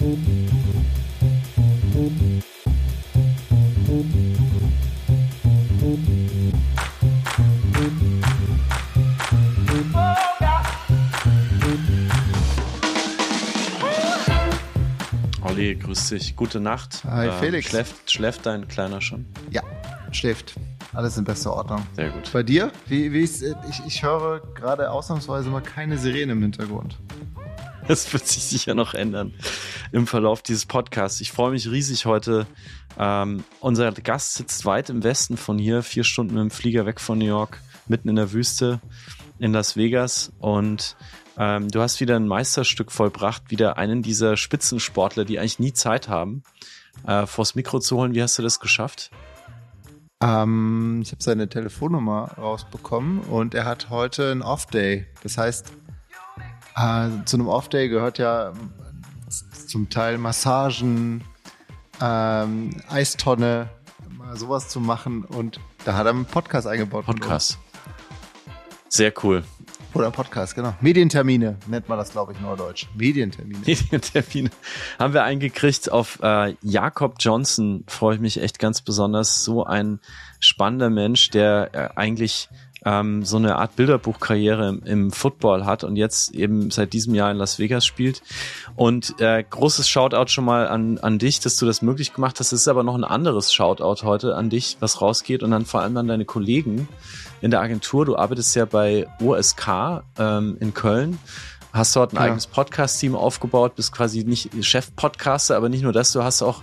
Olli, grüß dich. Gute Nacht. Hi, ähm, Felix. Schläft, schläft dein Kleiner schon? Ja, schläft. Alles in bester Ordnung. Sehr gut. Bei dir? Wie, wie ich, ich höre gerade ausnahmsweise mal keine Sirene im Hintergrund. Das wird sich sicher noch ändern im Verlauf dieses Podcasts. Ich freue mich riesig heute. Ähm, unser Gast sitzt weit im Westen von hier, vier Stunden mit dem Flieger weg von New York, mitten in der Wüste in Las Vegas. Und ähm, du hast wieder ein Meisterstück vollbracht, wieder einen dieser Spitzensportler, die eigentlich nie Zeit haben, äh, vors Mikro zu holen. Wie hast du das geschafft? Ähm, ich habe seine Telefonnummer rausbekommen und er hat heute einen Off-Day. Das heißt, äh, zu einem Off-Day gehört ja zum Teil Massagen, ähm, Eistonne, mal sowas zu machen und da hat er einen Podcast eingebaut. Podcast. Sehr cool. Oder Podcast, genau. Medientermine nennt man das, glaube ich, neudeutsch. Medientermine. Medientermine haben wir eingekriegt. Auf äh, Jakob Johnson freue ich mich echt ganz besonders. So ein spannender Mensch, der äh, eigentlich ähm, so eine Art Bilderbuchkarriere im, im, Football hat und jetzt eben seit diesem Jahr in Las Vegas spielt. Und äh, großes Shoutout schon mal an, an dich, dass du das möglich gemacht hast. Es ist aber noch ein anderes Shoutout heute an dich, was rausgeht und dann vor allem an deine Kollegen in der Agentur. Du arbeitest ja bei OSK ähm, in Köln hast dort ein ja. eigenes Podcast-Team aufgebaut, bist quasi nicht Chef-Podcaster, aber nicht nur das, du hast auch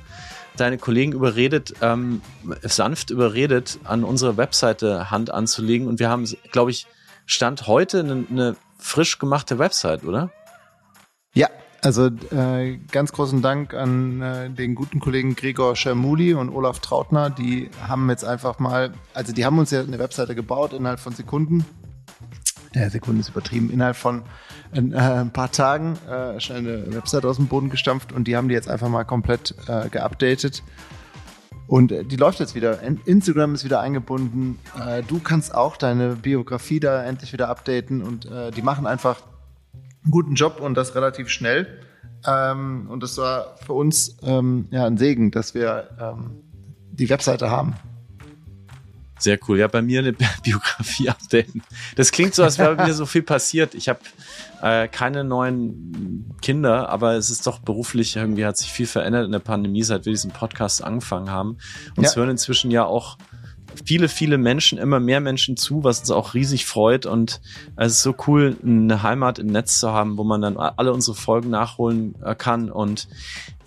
deine Kollegen überredet, ähm, sanft überredet, an unsere Webseite Hand anzulegen. Und wir haben, glaube ich, Stand heute eine, eine frisch gemachte Website, oder? Ja, also äh, ganz großen Dank an äh, den guten Kollegen Gregor Schermuli und Olaf Trautner. Die haben jetzt einfach mal, also die haben uns ja eine Webseite gebaut innerhalb von Sekunden. Ja, Sekunden ist übertrieben. Innerhalb von in äh, ein paar Tagen äh, schnell eine Website aus dem Boden gestampft und die haben die jetzt einfach mal komplett äh, geupdatet. Und äh, die läuft jetzt wieder. Instagram ist wieder eingebunden. Äh, du kannst auch deine Biografie da endlich wieder updaten und äh, die machen einfach einen guten Job und das relativ schnell. Ähm, und das war für uns ähm, ja ein Segen, dass wir ähm, die Webseite haben. Sehr cool. Ja, bei mir eine Biografie updaten. Das klingt so, als wäre mir so viel passiert. Ich habe äh, keine neuen Kinder, aber es ist doch beruflich irgendwie hat sich viel verändert in der Pandemie, seit wir diesen Podcast angefangen haben. Und ja. es hören inzwischen ja auch viele, viele Menschen, immer mehr Menschen zu, was uns auch riesig freut. Und es ist so cool, eine Heimat im Netz zu haben, wo man dann alle unsere Folgen nachholen äh, kann. Und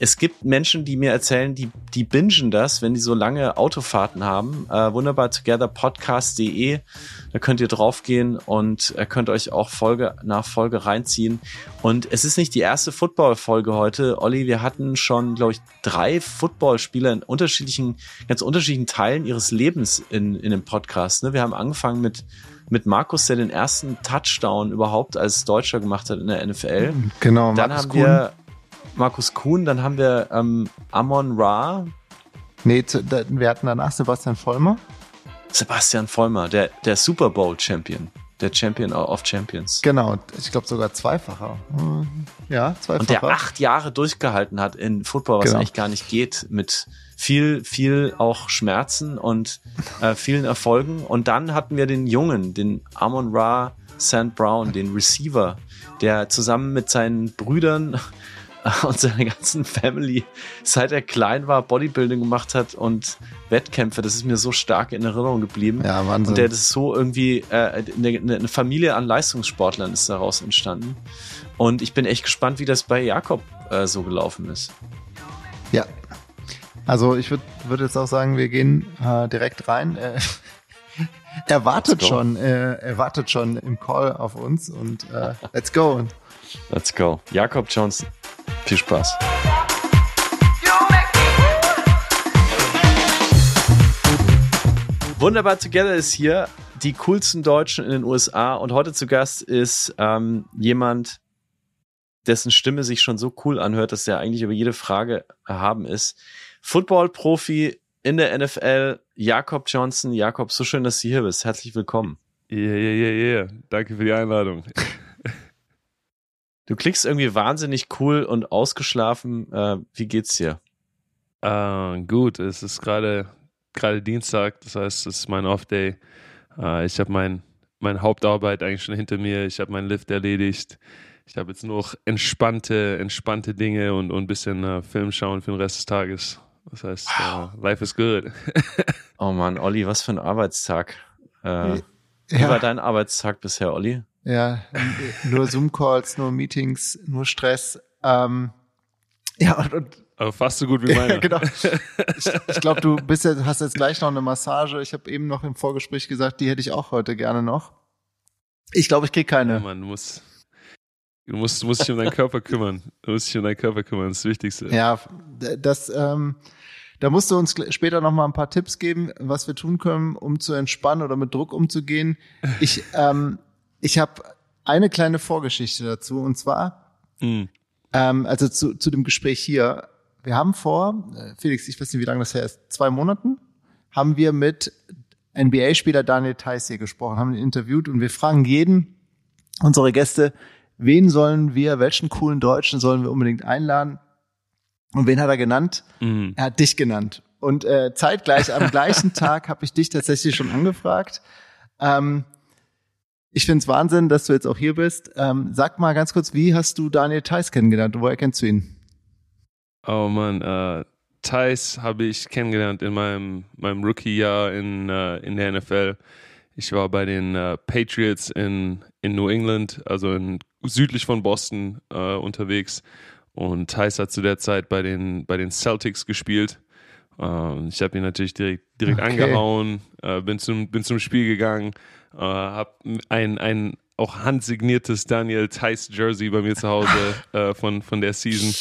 es gibt Menschen, die mir erzählen, die, die bingen das, wenn die so lange Autofahrten haben. Äh, wunderbar togetherpodcast.de. Da könnt ihr draufgehen und äh, könnt euch auch Folge nach Folge reinziehen. Und es ist nicht die erste Football-Folge heute. Olli, wir hatten schon, glaube ich, drei Footballspieler in unterschiedlichen, ganz unterschiedlichen Teilen ihres Lebens in, in dem Podcast. Ne? Wir haben angefangen mit mit Markus, der den ersten Touchdown überhaupt als Deutscher gemacht hat in der NFL. Genau, Dann Markus haben Kuhn. wir Markus Kuhn, dann haben wir ähm, Amon Ra. Nee, wir hatten danach Sebastian Vollmer. Sebastian Vollmer, der, der Super Bowl Champion. Der Champion of Champions. Genau, ich glaube sogar zweifacher. Ja, zweifacher. Und der acht Jahre durchgehalten hat in Football, was genau. eigentlich gar nicht geht, mit viel, viel auch Schmerzen und äh, vielen Erfolgen. Und dann hatten wir den Jungen, den Amon Ra St. Brown, den Receiver, der zusammen mit seinen Brüdern und seiner ganzen Family, seit er klein war, Bodybuilding gemacht hat und Wettkämpfe. Das ist mir so stark in Erinnerung geblieben. Ja, Wahnsinn. Und der das so irgendwie, äh, eine, eine Familie an Leistungssportlern ist daraus entstanden. Und ich bin echt gespannt, wie das bei Jakob äh, so gelaufen ist. Ja. Also ich würde würd jetzt auch sagen, wir gehen äh, direkt rein. Äh, er wartet schon, äh, er wartet schon im Call auf uns und äh, let's go. Let's go. Jakob Johnson. Viel Spaß. Wunderbar Together ist hier, die coolsten Deutschen in den USA. Und heute zu Gast ist ähm, jemand, dessen Stimme sich schon so cool anhört, dass er eigentlich über jede Frage erhaben ist. Football-Profi in der NFL, Jakob Johnson. Jakob, so schön, dass du hier bist. Herzlich willkommen. Yeah, yeah, yeah, yeah. Danke für die Einladung. Du klickst irgendwie wahnsinnig cool und ausgeschlafen. Äh, wie geht's dir? Uh, gut, es ist gerade gerade Dienstag, das heißt, es ist mein Off-Day. Uh, ich habe mein, meine Hauptarbeit eigentlich schon hinter mir. Ich habe meinen Lift erledigt. Ich habe jetzt noch entspannte, entspannte Dinge und, und ein bisschen uh, Film schauen für den Rest des Tages. Das heißt, wow. life is good. oh Mann, Olli, was für ein Arbeitstag. Äh, wie war dein Arbeitstag bisher, Olli? Ja, nur Zoom-Calls, nur Meetings, nur Stress. Ähm, ja, und, und aber fast so gut wie meine. genau. Ich, ich glaube, du bist jetzt, hast jetzt gleich noch eine Massage. Ich habe eben noch im Vorgespräch gesagt, die hätte ich auch heute gerne noch. Ich glaube, ich krieg keine. Ja, Mann, du musst, du musst, du musst dich um deinen Körper kümmern. Du musst dich um deinen Körper kümmern, das ist das Wichtigste. Ja, das, ähm, da musst du uns später noch mal ein paar Tipps geben, was wir tun können, um zu entspannen oder mit Druck umzugehen. Ich, ähm, ich habe eine kleine Vorgeschichte dazu und zwar, mm. ähm, also zu, zu dem Gespräch hier. Wir haben vor, äh, Felix, ich weiß nicht, wie lange das her ist, zwei Monaten, haben wir mit NBA-Spieler Daniel Theiss hier gesprochen, haben ihn interviewt und wir fragen jeden unsere Gäste, wen sollen wir, welchen coolen Deutschen sollen wir unbedingt einladen? Und wen hat er genannt? Mhm. Er hat dich genannt. Und äh, zeitgleich am gleichen Tag habe ich dich tatsächlich schon angefragt. Ähm, ich finde es Wahnsinn, dass du jetzt auch hier bist. Ähm, sag mal ganz kurz, wie hast du Daniel Theiss kennengelernt? Woher kennst du ihn? Oh man, äh, Theiss habe ich kennengelernt in meinem, meinem Rookie-Jahr in, äh, in der NFL. Ich war bei den äh, Patriots in, in New England, also in, südlich von Boston äh, unterwegs und Thais hat zu der Zeit bei den, bei den Celtics gespielt. Uh, ich habe ihn natürlich direkt, direkt okay. angehauen, uh, bin, zum, bin zum Spiel gegangen, uh, habe ein, ein auch handsigniertes Daniel Theiss Jersey bei mir zu Hause äh, von, von der Season.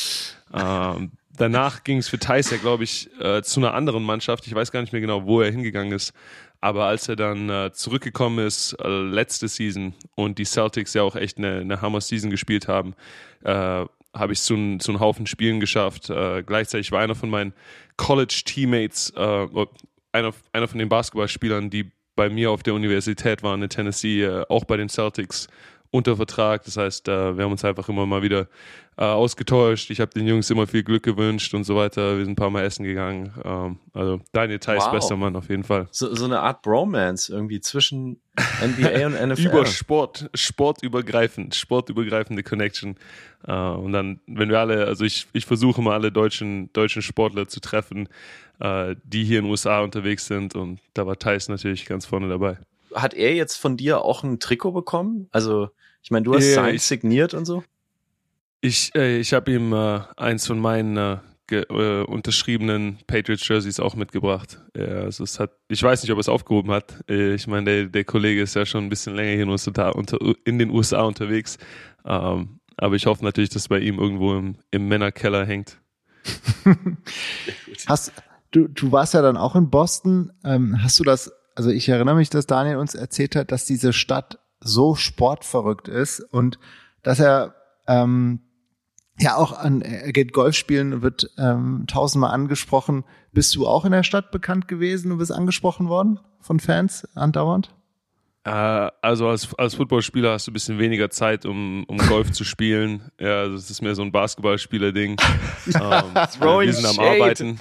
Ähm, danach ging es für Theiss ja, glaube ich, äh, zu einer anderen Mannschaft. Ich weiß gar nicht mehr genau, wo er hingegangen ist. Aber als er dann zurückgekommen ist, letzte Season und die Celtics ja auch echt eine, eine Hammer-Season gespielt haben, habe ich zu, zu einem Haufen Spielen geschafft. Äh, gleichzeitig war einer von meinen College-Teammates, äh, einer, einer von den Basketballspielern, die bei mir auf der Universität waren in Tennessee, äh, auch bei den Celtics unter Vertrag. Das heißt, äh, wir haben uns einfach immer mal wieder äh, ausgetauscht. Ich habe den Jungs immer viel Glück gewünscht und so weiter. Wir sind ein paar Mal essen gegangen. Ähm, also Daniel Theiss, wow. bester Mann auf jeden Fall. So, so eine Art Bromance irgendwie zwischen NBA und NFL. Über Sport, sportübergreifend, sportübergreifende Connection. Äh, und dann, wenn wir alle, also ich, ich versuche mal alle deutschen, deutschen Sportler zu treffen, die hier in den USA unterwegs sind. Und da war Theiss natürlich ganz vorne dabei. Hat er jetzt von dir auch ein Trikot bekommen? Also, ich meine, du hast ja, sein signiert und so? Ich, äh, ich habe ihm äh, eins von meinen äh, äh, unterschriebenen Patriots Jerseys auch mitgebracht. Ja, also es hat, ich weiß nicht, ob er es aufgehoben hat. Äh, ich meine, der, der Kollege ist ja schon ein bisschen länger hier in, USA, unter, in den USA unterwegs. Ähm, aber ich hoffe natürlich, dass es bei ihm irgendwo im, im Männerkeller hängt. hast, du, du warst ja dann auch in Boston. Ähm, hast du das, also ich erinnere mich, dass Daniel uns erzählt hat, dass diese Stadt so sportverrückt ist und dass er ähm, ja auch an, er geht Golf spielen, wird ähm, tausendmal angesprochen. Bist du auch in der Stadt bekannt gewesen und bist angesprochen worden von Fans andauernd? Äh, also als, als Footballspieler hast du ein bisschen weniger Zeit, um, um Golf zu spielen. Ja, also das ist mehr so ein Basketballspieler-Ding. ähm, wir sind am. Arbeiten.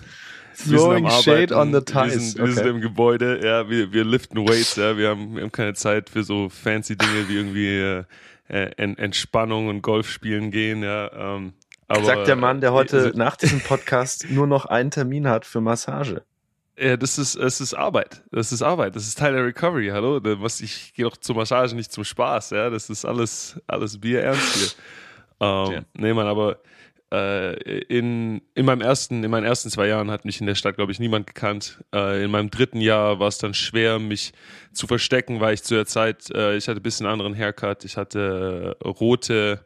Wir Throwing shade on the ties. Wir sind, wir sind im Gebäude, ja, wir, wir liften Weights, ja, wir haben, wir haben keine Zeit für so fancy Dinge wie irgendwie äh, äh, Entspannung und Golf spielen gehen, ja. Ähm, aber, Sagt der Mann, der heute also, nach diesem Podcast nur noch einen Termin hat für Massage. Ja, das ist, es ist Arbeit. Das ist Arbeit. Das ist Teil der Recovery. Hallo, was ich gehe doch zur Massage nicht zum Spaß. Ja, das ist alles, alles Bier ernst hier. Ähm, ja. Nee, man, aber in, in meinem ersten, in meinen ersten zwei Jahren hat mich in der Stadt, glaube ich, niemand gekannt. Äh, in meinem dritten Jahr war es dann schwer, mich zu verstecken, weil ich zu der Zeit, äh, ich hatte ein bisschen anderen Haircut. Ich hatte äh, rote,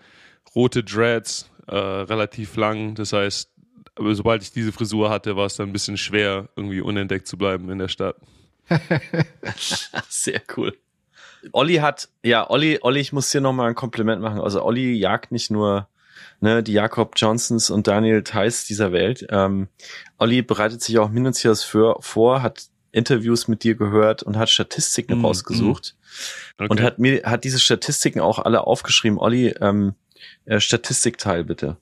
rote Dreads, äh, relativ lang. Das heißt, sobald ich diese Frisur hatte, war es dann ein bisschen schwer, irgendwie unentdeckt zu bleiben in der Stadt. Sehr cool. Olli hat, ja, Olli, Olli, ich muss dir nochmal ein Kompliment machen. Also Olli jagt nicht nur ne, die Jakob Johnsons und Daniel Theiss dieser Welt. Ähm, Olli bereitet sich auch minutiös für, vor, hat Interviews mit dir gehört und hat Statistiken mm, rausgesucht mm. Okay. und hat mir hat diese Statistiken auch alle aufgeschrieben. Olli, ähm, äh, Statistikteil bitte.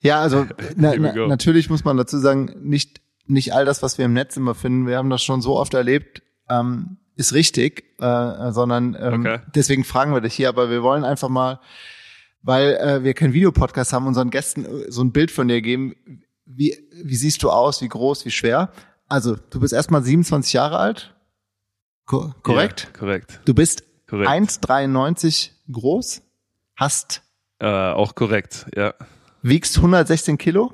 Ja, also na, na, natürlich muss man dazu sagen, nicht, nicht all das, was wir im Netz immer finden, wir haben das schon so oft erlebt, ähm, ist richtig, äh, sondern ähm, okay. deswegen fragen wir dich hier, aber wir wollen einfach mal, weil äh, wir keinen Videopodcast haben, unseren Gästen äh, so ein Bild von dir geben. Wie, wie siehst du aus, wie groß, wie schwer? Also, du bist erstmal 27 Jahre alt. Ko korrekt? Ja, korrekt. Du bist 1,93 groß, hast. Äh, auch korrekt, ja. Wiegst 116 Kilo?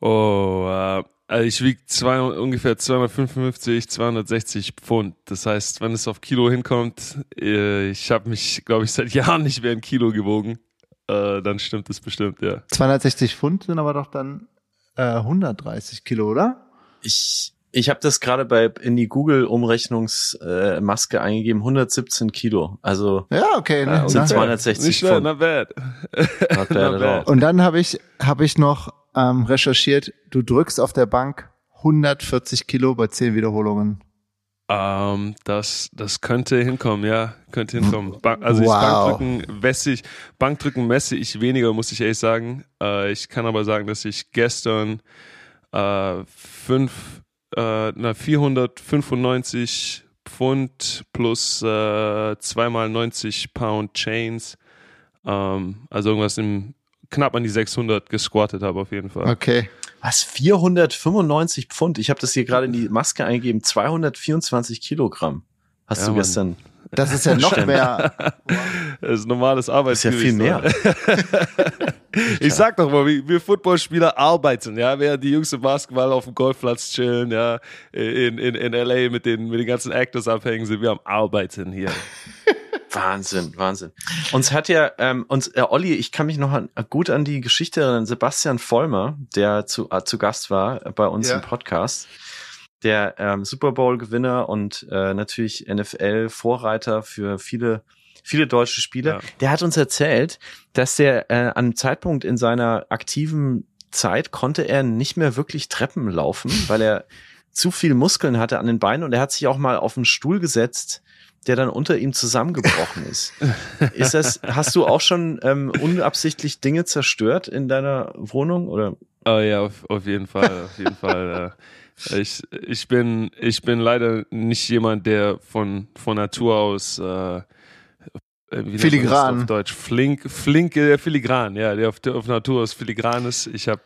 Oh, äh, also ich wiege zwei, ungefähr 255, 260 Pfund. Das heißt, wenn es auf Kilo hinkommt, äh, ich habe mich, glaube ich, seit Jahren nicht mehr in Kilo gewogen. Äh, dann stimmt es bestimmt, ja. 260 Pfund sind aber doch dann äh, 130 Kilo, oder? Ich, ich habe das gerade bei in die Google-Umrechnungsmaske äh, eingegeben, 117 Kilo. Also ja, okay, ne? äh, 260 Nicht Pfund. Not bad. Not bad, not bad. Und dann habe ich habe ich noch ähm, recherchiert, du drückst auf der Bank 140 Kilo bei 10 Wiederholungen. Ähm, das, das könnte hinkommen, ja, könnte hinkommen. Ba also wow. Bankdrücken messe ich, Bankdrücken messe ich weniger, muss ich ehrlich sagen. Äh, ich kann aber sagen, dass ich gestern äh, fünf, äh, na, 495 Pfund plus äh, zweimal 90 Pound Chains, ähm, also irgendwas im knapp an die 600 gesquattet habe auf jeden Fall. Okay. Was? 495 Pfund? Ich habe das hier gerade in die Maske eingegeben. 224 Kilogramm hast ja, du gestern. Mann. Das ist ja noch mehr. Das ist normales Arbeitsgewicht. Das ist ja viel mehr. ich sag doch mal, wir Footballspieler arbeiten, ja, während die Jungs im Basketball auf dem Golfplatz chillen, ja, in, in, in LA mit den, mit den ganzen Actors abhängen, sind wir am Arbeiten hier. Wahnsinn, Wahnsinn. Uns hat ja, ähm, uns, äh, Olli, ich kann mich noch an, gut an die Geschichte erinnern, Sebastian Vollmer, der zu, äh, zu Gast war bei uns ja. im Podcast, der ähm, Super Bowl-Gewinner und äh, natürlich NFL-Vorreiter für viele, viele deutsche Spiele, ja. der hat uns erzählt, dass der äh, an einem Zeitpunkt in seiner aktiven Zeit konnte er nicht mehr wirklich Treppen laufen, weil er zu viel Muskeln hatte an den Beinen und er hat sich auch mal auf einen Stuhl gesetzt, der dann unter ihm zusammengebrochen ist. ist das, hast du auch schon ähm, unabsichtlich Dinge zerstört in deiner Wohnung oder? Oh ja, auf, auf jeden Fall, auf jeden Fall. Äh, ich, ich bin, ich bin leider nicht jemand, der von, von Natur aus äh, filigran. Auf Deutsch. Flink, flink, äh, filigran, ja, der auf, auf Natur aus filigran ist. Ich hab,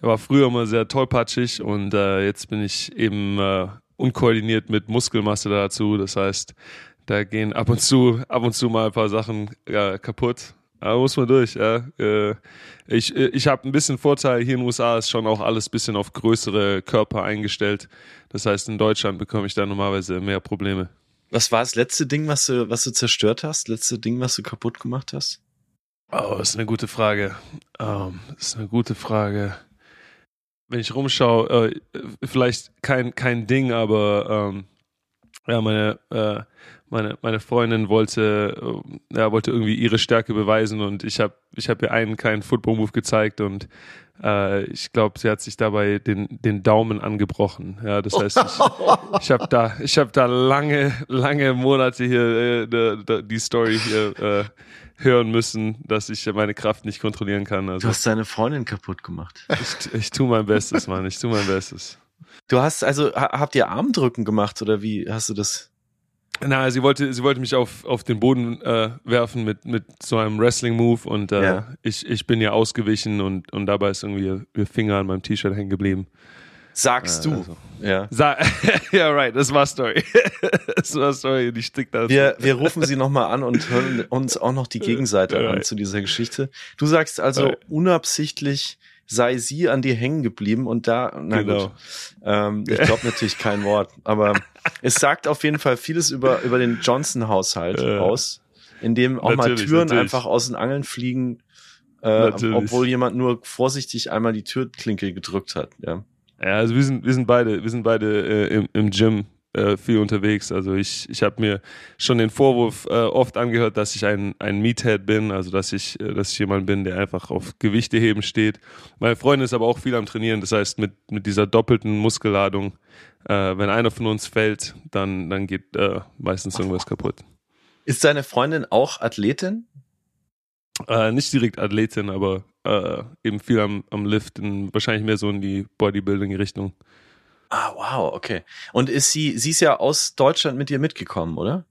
war früher immer sehr tollpatschig und äh, jetzt bin ich eben äh, unkoordiniert mit Muskelmasse dazu. Das heißt, da gehen ab und zu, ab und zu mal ein paar Sachen ja, kaputt. Da muss man durch. Ja. Äh, ich ich habe ein bisschen Vorteil. Hier in den USA ist schon auch alles ein bisschen auf größere Körper eingestellt. Das heißt, in Deutschland bekomme ich da normalerweise mehr Probleme. Was war das letzte Ding, was du, was du zerstört hast? Letzte Ding, was du kaputt gemacht hast? Oh, das ist eine gute Frage. Um, das ist eine gute Frage. Wenn ich rumschaue, äh, vielleicht kein, kein Ding, aber ähm, ja, meine, äh, meine, meine Freundin wollte, äh, ja, wollte irgendwie ihre Stärke beweisen und ich habe ich hab ihr einen keinen Football-Move gezeigt und äh, ich glaube, sie hat sich dabei den, den Daumen angebrochen. Ja, das heißt, ich, ich habe da, ich habe da lange, lange Monate hier äh, die Story hier äh, hören müssen, dass ich meine Kraft nicht kontrollieren kann. Also, du hast deine Freundin kaputt gemacht. Ich, ich tue mein Bestes, Mann. Ich tue mein Bestes. Du hast also, habt ihr Armdrücken gemacht oder wie hast du das? Na, sie wollte, sie wollte mich auf, auf den Boden äh, werfen mit, mit so einem Wrestling-Move und äh, ja. ich, ich bin ja ausgewichen und, und dabei ist irgendwie ihr Finger an meinem T-Shirt hängen geblieben. Sagst äh, du. Also. Ja. Sa ja, right, das war Story. das war Story, die stickt da. Wir, wir rufen sie nochmal an und hören uns auch noch die Gegenseite right. an zu dieser Geschichte. Du sagst also right. unabsichtlich sei sie an dir hängen geblieben und da, na genau. gut, ähm, ich glaube natürlich kein Wort, aber es sagt auf jeden Fall vieles über, über den Johnson-Haushalt äh, aus, in dem auch mal Türen natürlich. einfach aus den Angeln fliegen, äh, obwohl jemand nur vorsichtig einmal die Türklinke gedrückt hat, ja. Ja, also wir sind, wir sind beide, wir sind beide äh, im, im Gym äh, viel unterwegs. Also ich, ich habe mir schon den Vorwurf äh, oft angehört, dass ich ein, ein Meathead bin, also dass ich, äh, dass ich jemand bin, der einfach auf Gewichte heben steht. Meine Freundin ist aber auch viel am Trainieren, das heißt mit, mit dieser doppelten Muskelladung, äh, wenn einer von uns fällt, dann, dann geht äh, meistens irgendwas kaputt. Ist deine Freundin auch Athletin? Nicht direkt Athletin, aber eben viel am, am Lift, in, wahrscheinlich mehr so in die Bodybuilding-Richtung. Ah, wow, okay. Und ist sie, sie ist ja aus Deutschland mit dir mitgekommen, oder?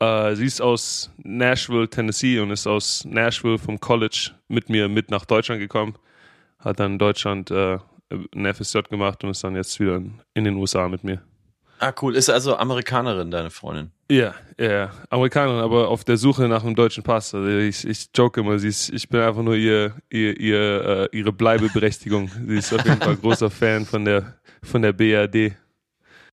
Äh, sie ist aus Nashville, Tennessee und ist aus Nashville vom College mit mir mit nach Deutschland gekommen. Hat dann in Deutschland äh, ein FSJ gemacht und ist dann jetzt wieder in, den USA mit mir. Ah, cool. Ist also Amerikanerin, deine Freundin? Ja, ja, Amerikanerin, aber auf der Suche nach einem deutschen Pass. Also ich, ich joke immer, sie ist, ich bin einfach nur ihr, ihr, ihr, äh, ihre Bleibeberechtigung. sie ist auf jeden Fall großer Fan von der, von der BRD.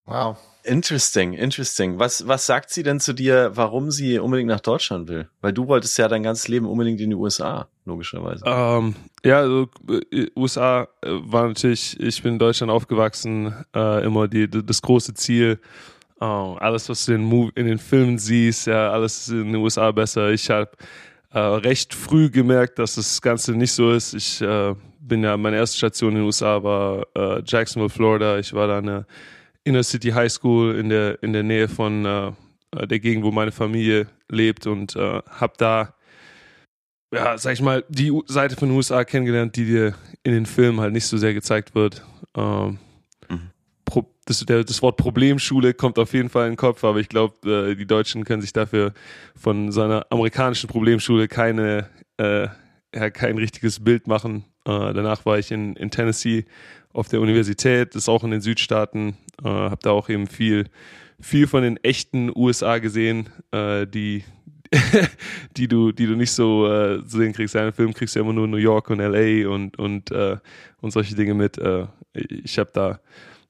Wow. Interesting, interesting. Was, was sagt sie denn zu dir, warum sie unbedingt nach Deutschland will? Weil du wolltest ja dein ganzes Leben unbedingt in die USA, logischerweise. Ähm, ja, also äh, USA äh, war natürlich, ich bin in Deutschland aufgewachsen, äh, immer die, das große Ziel. Äh, alles, was du in den, in den Filmen siehst, ja, alles ist in den USA besser. Ich habe äh, recht früh gemerkt, dass das Ganze nicht so ist. Ich bin ja, meine erste Station in den USA war Jacksonville, Florida. Ich war da eine Inner City High School in der, in der Nähe von äh, äh, der Gegend, wo meine Familie lebt und äh, habe da, ja, sag ich mal, die Seite von den USA kennengelernt, die dir in den Filmen halt nicht so sehr gezeigt wird. Ähm, mhm. das, der, das, Wort Problemschule kommt auf jeden Fall in den Kopf, aber ich glaube, äh, die Deutschen können sich dafür von seiner amerikanischen Problemschule keine, äh, ja, kein richtiges Bild machen. Äh, danach war ich in, in Tennessee auf der Universität, ist auch in den Südstaaten, äh, habe da auch eben viel, viel von den echten USA gesehen, äh, die, die du, die du nicht so äh, sehen kriegst. Ja, Im Film kriegst du ja immer nur New York und LA und und äh, und solche Dinge mit. Äh, ich habe da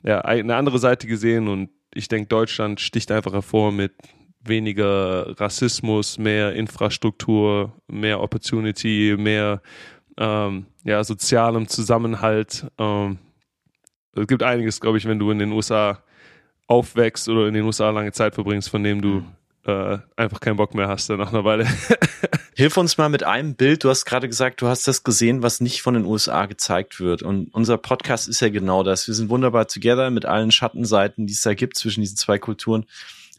ja eine andere Seite gesehen und ich denke, Deutschland sticht einfach hervor mit weniger Rassismus, mehr Infrastruktur, mehr Opportunity, mehr ähm, ja, sozialem Zusammenhalt. Ähm, es gibt einiges, glaube ich, wenn du in den USA aufwächst oder in den USA lange Zeit verbringst, von dem du mhm. äh, einfach keinen Bock mehr hast dann nach einer Weile. Hilf uns mal mit einem Bild. Du hast gerade gesagt, du hast das gesehen, was nicht von den USA gezeigt wird. Und unser Podcast ist ja genau das. Wir sind wunderbar together mit allen Schattenseiten, die es da gibt zwischen diesen zwei Kulturen.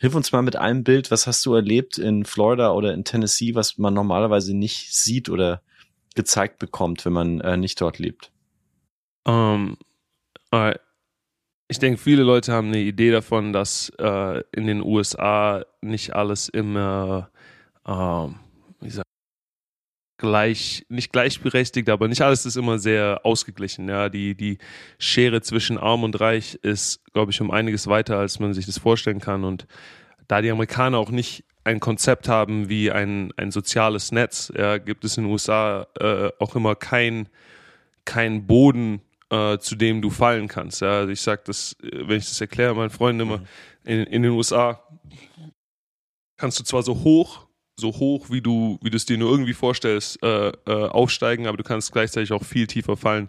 Hilf uns mal mit einem Bild. Was hast du erlebt in Florida oder in Tennessee, was man normalerweise nicht sieht oder gezeigt bekommt, wenn man äh, nicht dort lebt? Um, ähm, äh, ich denke, viele Leute haben eine Idee davon, dass äh, in den USA nicht alles immer, äh, wie sagt, gleich, nicht gleichberechtigt, aber nicht alles ist immer sehr ausgeglichen. Ja, die, die Schere zwischen Arm und Reich ist, glaube ich, um einiges weiter, als man sich das vorstellen kann. Und da die Amerikaner auch nicht ein Konzept haben wie ein, ein soziales Netz, ja, gibt es in den USA äh, auch immer kein, kein Boden äh, zu dem du fallen kannst. Ja? Also ich sage das, äh, wenn ich das erkläre meinen Freunden immer, mhm. in, in den USA kannst du zwar so hoch, so hoch, wie du, wie du es dir nur irgendwie vorstellst, äh, äh, aufsteigen, aber du kannst gleichzeitig auch viel tiefer fallen,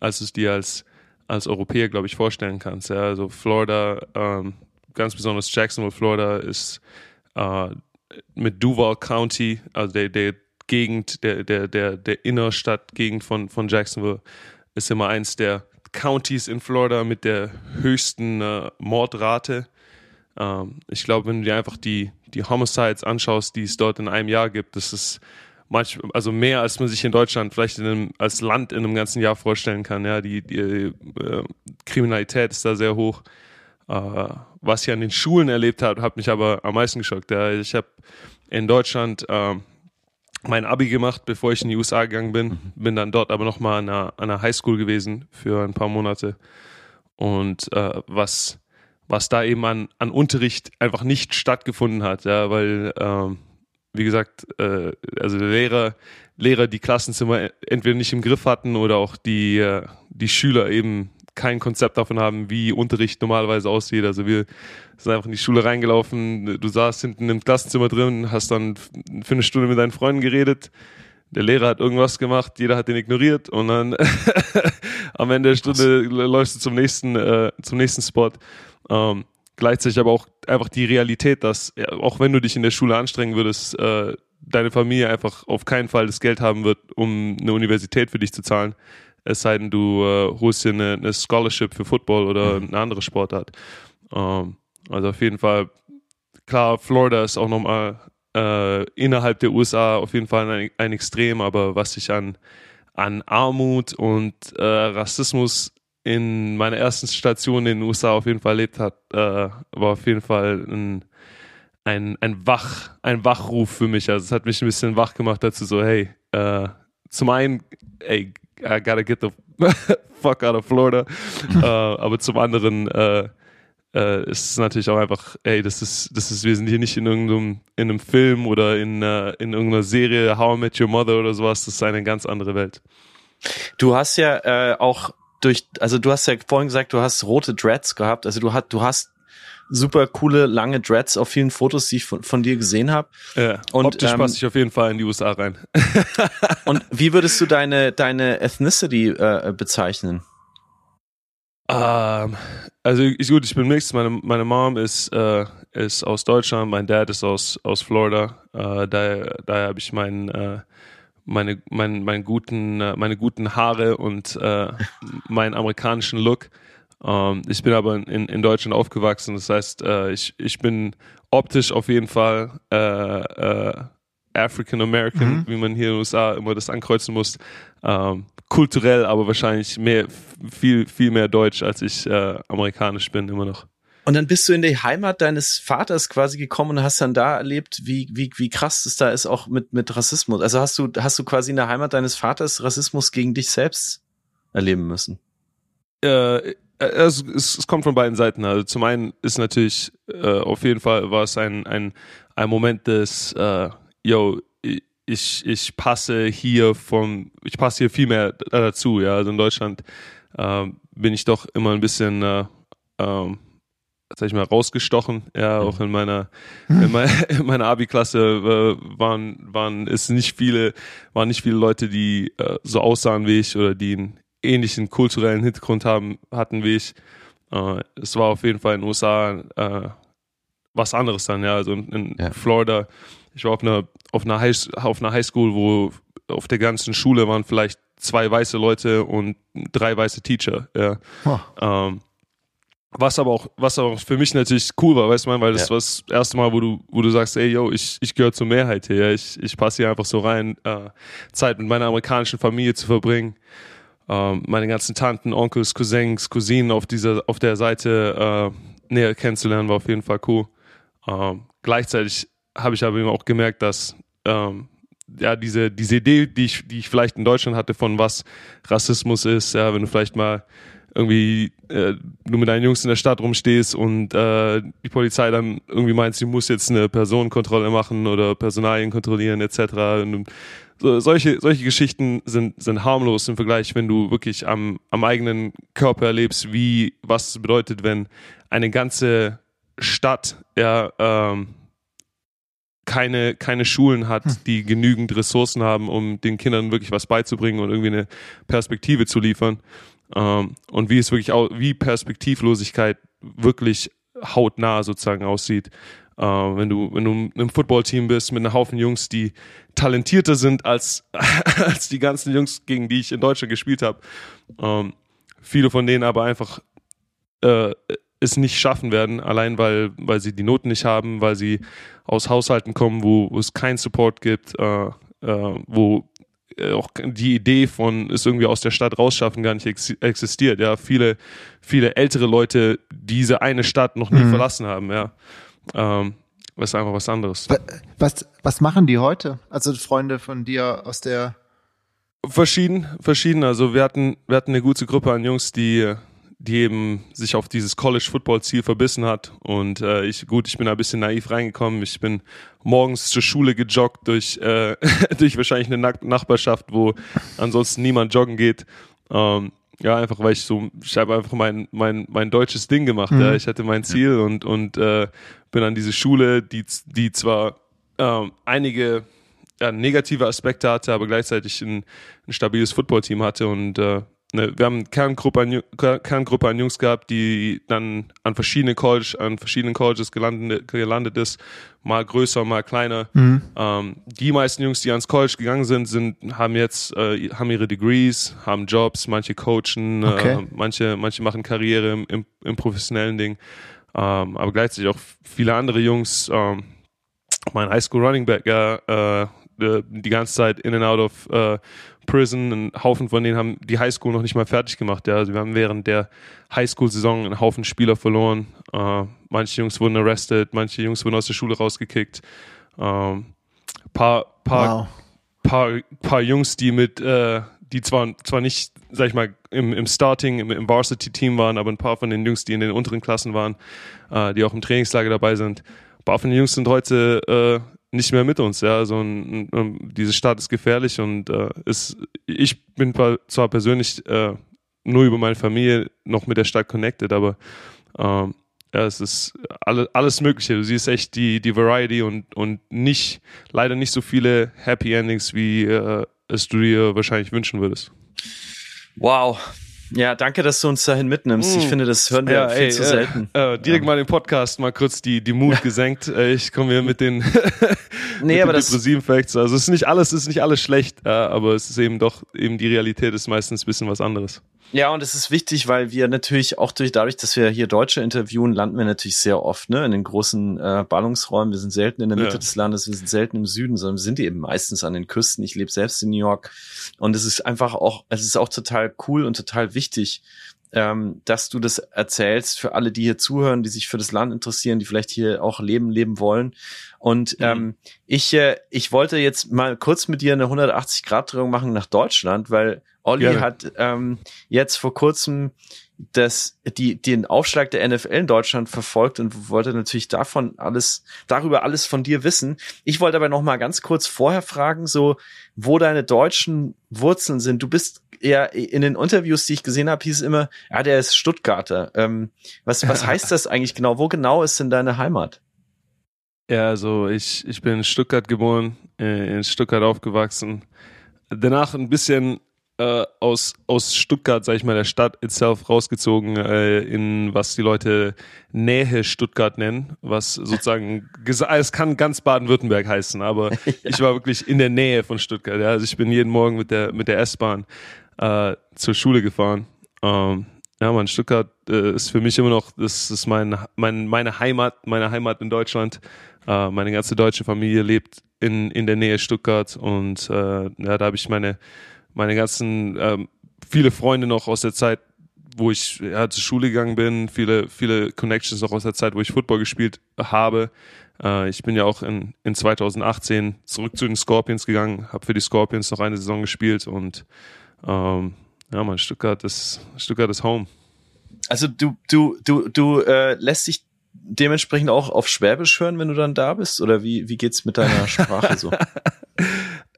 als du es dir als, als Europäer, glaube ich, vorstellen kannst. Ja? Also Florida, ähm, ganz besonders Jacksonville, Florida, ist äh, mit Duval County, also der, der Gegend, der, der, der, der Innerstadtgegend von, von Jacksonville, ist immer eins der Counties in Florida mit der höchsten äh, Mordrate. Ähm, ich glaube, wenn du dir einfach die, die Homicides anschaust, die es dort in einem Jahr gibt, das ist manchmal, also mehr als man sich in Deutschland vielleicht in einem, als Land in einem ganzen Jahr vorstellen kann. Ja, die, die äh, Kriminalität ist da sehr hoch. Äh, was ich an den Schulen erlebt habe, hat mich aber am meisten geschockt. Ja. Ich habe in Deutschland ähm, mein Abi gemacht, bevor ich in die USA gegangen bin. Mhm. Bin dann dort aber nochmal an einer, an einer Highschool gewesen für ein paar Monate. Und äh, was, was da eben an, an Unterricht einfach nicht stattgefunden hat, ja, weil, ähm, wie gesagt, äh, also Lehrer, Lehrer die Klassenzimmer entweder nicht im Griff hatten oder auch die, äh, die Schüler eben kein Konzept davon haben, wie Unterricht normalerweise aussieht. Also wir sind einfach in die Schule reingelaufen, du saßt hinten im Klassenzimmer drin, hast dann für eine Stunde mit deinen Freunden geredet. Der Lehrer hat irgendwas gemacht, jeder hat den ignoriert und dann am Ende der Stunde läufst du zum nächsten, äh, zum nächsten Spot. Ähm, gleichzeitig aber auch einfach die Realität, dass ja, auch wenn du dich in der Schule anstrengen würdest, äh, deine Familie einfach auf keinen Fall das Geld haben wird, um eine Universität für dich zu zahlen es sei denn, du äh, holst dir eine, eine, Scholarship für Football oder mhm. eine andere Sportart. Ähm, also auf jeden Fall, klar, Florida ist auch nochmal äh, innerhalb der USA auf jeden Fall ein, ein Extrem, aber was ich an, an Armut und äh, Rassismus in meiner ersten Station in den USA auf jeden Fall erlebt hat, äh, war auf jeden Fall ein, ein, ein, Wach, ein Wachruf für mich. Also es hat mich ein bisschen wach gemacht dazu, so, hey, äh, zum einen, ey, I gotta get the fuck out of Florida. äh, aber zum anderen äh, äh, ist es natürlich auch einfach, ey, das ist, das ist, wir sind hier nicht in irgendeinem, in einem Film oder in, äh, in irgendeiner Serie, How I Met Your Mother oder sowas, das ist eine ganz andere Welt. Du hast ja äh, auch durch, also du hast ja vorhin gesagt, du hast rote Dreads gehabt, also du hast, du hast super coole lange Dreads auf vielen Fotos, die ich von, von dir gesehen habe. Ja, und optisch ähm, passe ich auf jeden Fall in die USA rein. und wie würdest du deine deine Ethnicity äh, bezeichnen? Ähm, also ich, gut, ich bin mixed. Meine meine Mom ist äh, ist aus Deutschland, mein Dad ist aus aus Florida. Äh, daher daher habe ich meinen äh, meine mein, mein guten äh, meine guten Haare und äh, meinen amerikanischen Look. Ähm, ich bin aber in, in Deutschland aufgewachsen, das heißt, äh, ich, ich bin optisch auf jeden Fall äh, äh, African American, mhm. wie man hier in den USA immer das ankreuzen muss. Ähm, kulturell, aber wahrscheinlich mehr, viel, viel mehr deutsch, als ich äh, amerikanisch bin, immer noch. Und dann bist du in die Heimat deines Vaters quasi gekommen und hast dann da erlebt, wie, wie, wie krass es da ist, auch mit, mit Rassismus. Also hast du, hast du quasi in der Heimat deines Vaters Rassismus gegen dich selbst erleben müssen? Äh, es, es, es kommt von beiden Seiten. Also zum einen ist natürlich äh, auf jeden Fall war es ein, ein, ein Moment des, äh, yo, ich, ich passe hier von, ich passe hier viel mehr dazu. Ja, also in Deutschland äh, bin ich doch immer ein bisschen, äh, ähm, sag ich mal, rausgestochen. Ja, auch in meiner, in meiner, in meiner Abi-Klasse äh, waren, waren es nicht viele, waren nicht viele Leute, die äh, so aussahen wie ich oder die einen ähnlichen kulturellen Hintergrund haben, hatten wie ich. Äh, es war auf jeden Fall in den USA äh, was anderes dann, ja. Also in, in ja. Florida, ich war auf einer, auf einer, High, auf einer Highschool, wo auf der ganzen Schule waren vielleicht zwei weiße Leute und drei weiße Teacher, ja. Oh. Ähm, was aber auch, was aber auch für mich natürlich cool war, weißt du, weil das ja. war das erste Mal, wo du, wo du sagst, ey, yo, ich, ich gehöre zur Mehrheit hier, ich, ich passe hier einfach so rein, äh, Zeit mit meiner amerikanischen Familie zu verbringen ähm, meine ganzen Tanten, Onkels, Cousins, Cousinen auf dieser, auf der Seite äh, näher kennenzulernen, war auf jeden Fall cool. Ähm, gleichzeitig habe ich aber eben auch gemerkt, dass ähm, ja diese diese Idee, die ich die ich vielleicht in Deutschland hatte von was Rassismus ist, ja, wenn du vielleicht mal irgendwie äh, du mit deinen Jungs in der Stadt rumstehst und äh, die Polizei dann irgendwie meint, sie muss jetzt eine Personenkontrolle machen oder Personalien kontrollieren etc. Und so, solche, solche Geschichten sind, sind harmlos im Vergleich, wenn du wirklich am, am eigenen Körper erlebst, wie, was es bedeutet, wenn eine ganze Stadt, ja, ähm, keine, keine Schulen hat, hm. die genügend Ressourcen haben, um den Kindern wirklich was beizubringen und irgendwie eine Perspektive zu liefern. Ähm, und wie es wirklich auch, wie Perspektivlosigkeit wirklich hautnah sozusagen aussieht. Äh, wenn du, wenn du im Footballteam bist mit einem Haufen Jungs, die talentierter sind als, als die ganzen Jungs, gegen die ich in Deutschland gespielt habe. Ähm, viele von denen aber einfach äh, es nicht schaffen werden, allein weil, weil sie die Noten nicht haben, weil sie aus Haushalten kommen, wo, wo es keinen Support gibt, äh, äh, wo auch die Idee von es irgendwie aus der Stadt rausschaffen gar nicht ex existiert. Ja, viele, viele ältere Leute diese eine Stadt noch nie mhm. verlassen haben. Ja, ähm, das ist einfach was anderes. Was, was machen die heute? Also Freunde von dir aus der Verschieden, verschieden. Also wir hatten, wir hatten eine gute Gruppe an Jungs, die, die eben sich auf dieses College-Football-Ziel verbissen hat. Und äh, ich, gut, ich bin ein bisschen naiv reingekommen. Ich bin morgens zur Schule gejoggt durch, äh, durch wahrscheinlich eine Nachbarschaft, wo ansonsten niemand joggen geht. Ähm, ja, einfach weil ich so, ich habe einfach mein, mein, mein deutsches Ding gemacht. Mhm. Ja. Ich hatte mein Ziel und, und äh, bin an diese Schule, die, die zwar ähm, einige ja, negative Aspekte hatte, aber gleichzeitig ein, ein stabiles Footballteam hatte und äh, ne, wir haben eine Kerngruppe an, Kerngruppe an Jungs gehabt, die dann an verschiedenen College, an verschiedenen Colleges gelandet, gelandet ist, mal größer, mal kleiner. Mhm. Ähm, die meisten Jungs, die ans College gegangen sind, sind haben jetzt äh, haben ihre Degrees, haben Jobs, manche coachen, äh, okay. äh, manche manche machen Karriere im, im, im professionellen Ding, ähm, aber gleichzeitig auch viele andere Jungs. Ähm, mein Highschool Running Back, äh, die ganze Zeit in and out of äh, Prison. Ein Haufen von denen haben die Highschool noch nicht mal fertig gemacht. Ja. Also wir haben während der Highschool-Saison einen Haufen Spieler verloren. Äh, manche Jungs wurden arrested, manche Jungs wurden aus der Schule rausgekickt. Ähm, paar, paar, wow. paar, paar Jungs, die mit, äh, die zwar, zwar nicht, sag ich mal, im, im Starting, im, im Varsity-Team waren, aber ein paar von den Jungs, die in den unteren Klassen waren, äh, die auch im Trainingslager dabei sind. Ein paar von den Jungs sind heute äh, nicht mehr mit uns. Ja, also ein, ein, diese Stadt ist gefährlich und äh, ist, ich bin zwar persönlich äh, nur über meine Familie noch mit der Stadt connected, aber ähm, ja, es ist alle, alles Mögliche. Du siehst echt die, die Variety und, und nicht, leider nicht so viele Happy Endings, wie äh, es du dir wahrscheinlich wünschen würdest. Wow, ja, danke, dass du uns dahin mitnimmst. Ich mm. finde, das hören wir ja, viel ey, zu äh, selten. Äh, direkt ja. mal den Podcast mal kurz die, die Mut gesenkt. Äh, ich komme hier mit den, nee, aber den depressiven Facts. Also es ist nicht alles, es ist nicht alles schlecht, aber es ist eben doch, eben die Realität ist meistens ein bisschen was anderes. Ja, und es ist wichtig, weil wir natürlich auch durch, dadurch, dass wir hier Deutsche interviewen, landen wir natürlich sehr oft ne, in den großen äh, Ballungsräumen. Wir sind selten in der Mitte ja. des Landes, wir sind selten im Süden, sondern wir sind eben meistens an den Küsten. Ich lebe selbst in New York. Und es ist einfach auch, es ist auch total cool und total wichtig, ähm, dass du das erzählst für alle, die hier zuhören, die sich für das Land interessieren, die vielleicht hier auch leben, leben wollen. Und mhm. ähm, ich, äh, ich wollte jetzt mal kurz mit dir eine 180-Grad-Drehung machen nach Deutschland, weil Olli Gerne. hat ähm, jetzt vor kurzem das, die, den Aufschlag der NFL in Deutschland verfolgt und wollte natürlich davon alles, darüber alles von dir wissen. Ich wollte aber noch mal ganz kurz vorher fragen, so, wo deine deutschen Wurzeln sind. Du bist ja in den Interviews, die ich gesehen habe, hieß es immer, ja, der ist Stuttgarter. Ähm, was, was heißt das eigentlich genau? Wo genau ist denn deine Heimat? Ja, also ich, ich bin in Stuttgart geboren, äh, in Stuttgart aufgewachsen. Danach ein bisschen äh, aus, aus Stuttgart, sag ich mal, der Stadt itself rausgezogen, äh, in was die Leute Nähe Stuttgart nennen, was sozusagen, es kann ganz Baden-Württemberg heißen, aber ja. ich war wirklich in der Nähe von Stuttgart. Ja. Also ich bin jeden Morgen mit der, mit der S-Bahn äh, zur Schule gefahren. Ähm, ja, man, Stuttgart äh, ist für mich immer noch, das ist mein, mein, meine Heimat, meine Heimat in Deutschland. Äh, meine ganze deutsche Familie lebt in, in der Nähe Stuttgart und äh, ja, da habe ich meine, meine ganzen, ähm, viele Freunde noch aus der Zeit, wo ich ja, zur Schule gegangen bin, viele, viele Connections noch aus der Zeit, wo ich Football gespielt habe. Äh, ich bin ja auch in, in 2018 zurück zu den Scorpions gegangen, habe für die Scorpions noch eine Saison gespielt und ähm, ja, man, Stuttgart ist, Stuttgart ist Home. Also du, du, du, du äh, lässt dich dementsprechend auch auf Schwäbisch hören, wenn du dann da bist? Oder wie, wie geht's mit deiner Sprache so?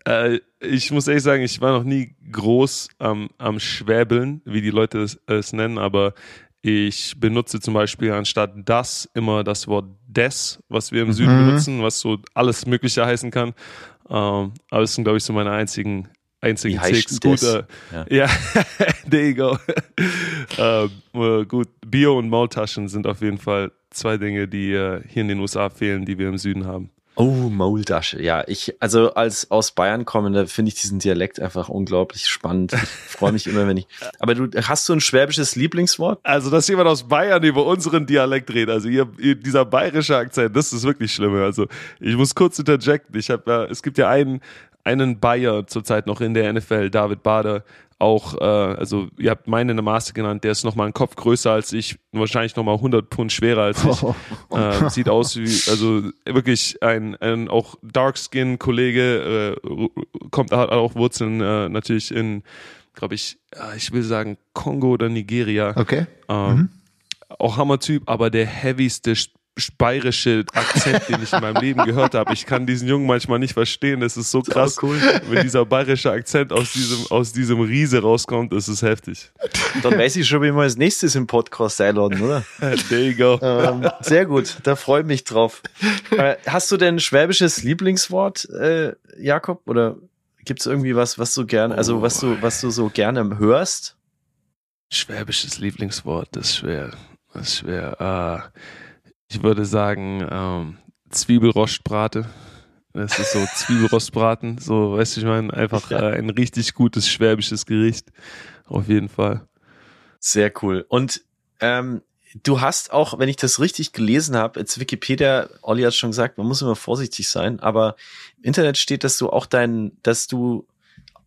äh, ich muss ehrlich sagen, ich war noch nie groß am, am Schwäbeln, wie die Leute es, es nennen, aber ich benutze zum Beispiel anstatt das immer das Wort des, was wir im Süden mhm. benutzen, was so alles Mögliche heißen kann. Ähm, aber es sind, glaube ich, so meine einzigen einzigen Ticks. Gut, äh, ja, ja there you go. ähm, äh, gut, Bio und Maultaschen sind auf jeden Fall zwei Dinge, die äh, hier in den USA fehlen, die wir im Süden haben. Oh, Maultasche. Ja, ich, also als aus Bayern kommende finde ich diesen Dialekt einfach unglaublich spannend. Freue mich immer, wenn ich. Aber du hast du ein schwäbisches Lieblingswort? Also, dass jemand aus Bayern über unseren Dialekt redet, also ihr, ihr, dieser bayerische Akzent, das ist wirklich schlimm. Also, ich muss kurz interjecten. Ich habe, ja, es gibt ja einen, einen Bayer zurzeit noch in der NFL, David Bader, auch, äh, also ihr habt meine Master genannt, der ist nochmal einen Kopf größer als ich, wahrscheinlich nochmal 100 Pfund schwerer als ich. Oh. Äh, sieht aus wie, also wirklich ein, ein auch Dark-Skin-Kollege, äh, kommt, hat auch Wurzeln äh, natürlich in, glaube ich, äh, ich will sagen Kongo oder Nigeria. Okay. Ähm, mhm. Auch Hammer-Typ, aber der heavyste bayerische Akzent, den ich in meinem Leben gehört habe. Ich kann diesen Jungen manchmal nicht verstehen. Es ist so krass, cool. wenn dieser bayerische Akzent aus diesem, aus diesem Riese rauskommt. Ist heftig. Dann weiß ich schon, wie wir als nächstes im Podcast einladen, oder? There you go. Ähm, sehr gut, da freue ich mich drauf. Äh, hast du denn schwäbisches Lieblingswort, äh, Jakob? Oder gibt es irgendwie was, was du gerne, also was du, was du so gerne hörst? Schwäbisches Lieblingswort, das ist schwer. Das ist schwer. Ah ich würde sagen, ähm, Zwiebelrostbrate. Das ist so Zwiebelrostbraten. So, weißt du, ich meine, einfach äh, ein richtig gutes schwäbisches Gericht. Auf jeden Fall. Sehr cool. Und ähm, du hast auch, wenn ich das richtig gelesen habe, jetzt Wikipedia, Olli hat schon gesagt, man muss immer vorsichtig sein, aber im Internet steht, dass du auch dein, dass du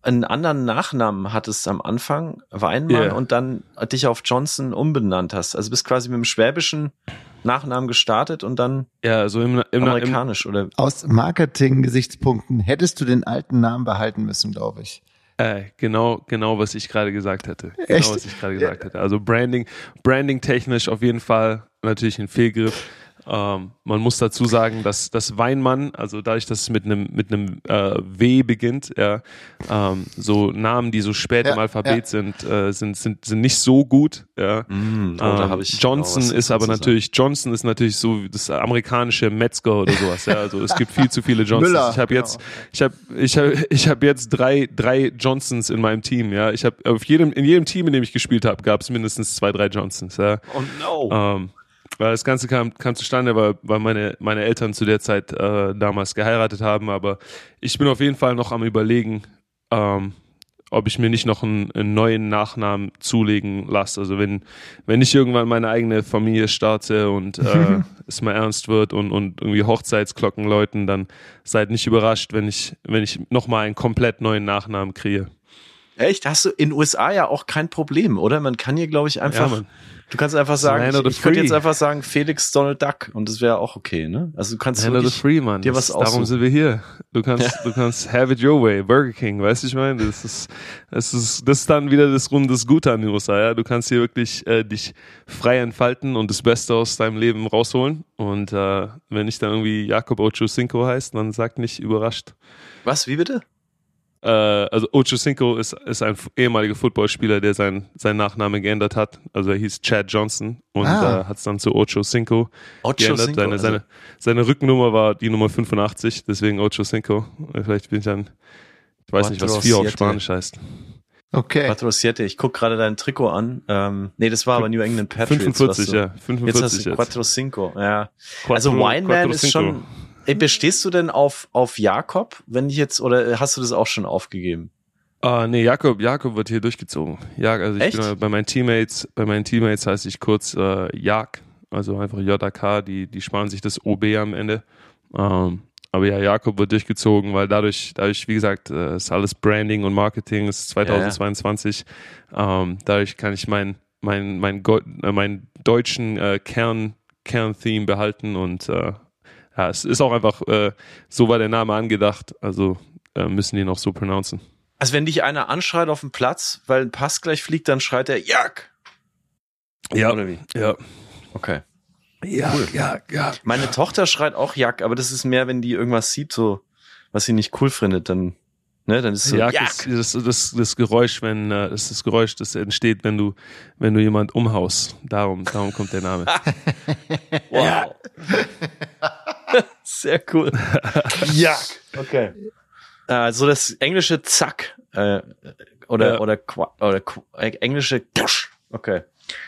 einen anderen Nachnamen hattest am Anfang, Weinmann, Yeah. und dann dich auf Johnson umbenannt hast. Also bist quasi mit dem schwäbischen Nachnamen gestartet und dann Ja, so im, im, im, amerikanisch oder Aus Marketing-Gesichtspunkten hättest du den alten Namen behalten müssen, glaube ich. Äh, genau, genau, was ich gerade gesagt hätte. Genau, Echt? was ich gerade gesagt hätte. Also Branding, Branding technisch auf jeden Fall natürlich ein Fehlgriff. Ähm, man muss dazu sagen, dass das Weinmann, also dadurch, dass es mit einem mit einem äh, W beginnt, ja, ähm, so Namen, die so spät Ja, im Alphabet ja. sind, äh, sind sind sind nicht so gut. Ja. Mm, oh, Ähm, Johnson ist aber natürlich Johnson ist natürlich so das amerikanische Metzger oder sowas. Ja, also es gibt viel zu viele Johnsons. Müller, ich habe genau. jetzt ich habe ich habe ich habe jetzt drei drei Johnsons in meinem Team. Ja, ich habe auf jedem in jedem Team, in dem ich gespielt habe, gab es mindestens zwei drei Johnsons. Ja. Oh no. Ähm, das Ganze kam, kam zustande, weil, weil meine, meine Eltern zu der Zeit äh, damals geheiratet haben. Aber ich bin auf jeden Fall noch am Überlegen, ähm, ob ich mir nicht noch einen, einen neuen Nachnamen zulegen lasse. Also wenn, wenn ich irgendwann meine eigene Familie starte und äh, es mal ernst wird und, und irgendwie Hochzeitsglocken läuten, dann seid nicht überrascht, wenn ich, wenn ich nochmal einen komplett neuen Nachnamen kriege. Echt? Hast du in USA ja auch kein Problem, oder? Man kann hier, glaube ich, einfach. Mann. Du kannst einfach sagen, ich, ich könnte jetzt einfach sagen Felix Donald Duck und das wäre auch okay, ne? Also du kannst Land of the wirklich, Free, Mann. dir was Darum aussuchen. sind wir hier. Du kannst, du kannst have it your way. Burger King, weißt du, ich meine? Das ist, das ist, das ist dann wieder das Runde das Gute an den USA, ja. Du kannst hier wirklich äh, dich frei entfalten und das Beste aus deinem Leben rausholen. Und äh, wenn ich dann irgendwie Jakob Ocho Cinco heißt, dann sag nicht überrascht. was, wie bitte? Äh, also Ocho Cinco ist, ist ein ehemaliger Footballspieler, der sein, seinen Nachnamen geändert hat. Also er hieß Chad Johnson und Ah. äh, hat es dann zu Ocho Cinco Ocho geändert. Cinco, seine, also- seine, seine Rückennummer war die Nummer 85, deswegen Ocho Cinco. Vielleicht bin ich dann, ich weiß nicht, was Cuatro vier auf Siete. Spanisch heißt. Okay. Quattro Siete. Ich guck gerade dein Trikot an. Ähm, nee, das war aber New England Patriots. 45, was du, ja. Jetzt 45 hast du jetzt. Quattro Cinco, ja. Quattro- Also Wineman ist schon. Ey, bestehst du denn auf, auf Jakob, wenn ich jetzt, oder hast du das auch schon aufgegeben? Ah, nee, Jakob, Jakob wird hier durchgezogen. Ja, also ich Echt? bin bei meinen Teammates, bei meinen Teammates heißt ich kurz äh, Jak, also einfach JAK, die, die sparen sich das OB am Ende. Ähm, aber ja, Jakob wird durchgezogen, weil dadurch, dadurch, wie gesagt, äh, ist alles Branding und Marketing, es ist 2022. Ähm, dadurch kann ich mein, mein, mein, äh, meinen deutschen äh, Kern, Kern-Theme behalten und äh, ja, es ist auch einfach, äh, so war der Name angedacht, also äh, müssen die noch so pronouncen. Also wenn dich einer anschreit auf dem Platz, weil ein Pass gleich fliegt, dann schreit er Jak. Ja, Oder wie? ja. Okay. Ja, ja, ja. Meine Tochter schreit auch Jak, aber das ist mehr, wenn die irgendwas sieht, so, was sie nicht cool findet, dann, ne, dann ist so Ja, Jak. das, das, das, das Geräusch, wenn äh, das ist das Geräusch, das entsteht, wenn du, wenn du jemand umhaust. Darum, darum kommt der Name. Wow. Sehr cool. Jak. Okay. Äh, so das englische Zack äh, oder Ja. oder oder äh, englische Tusch. Okay.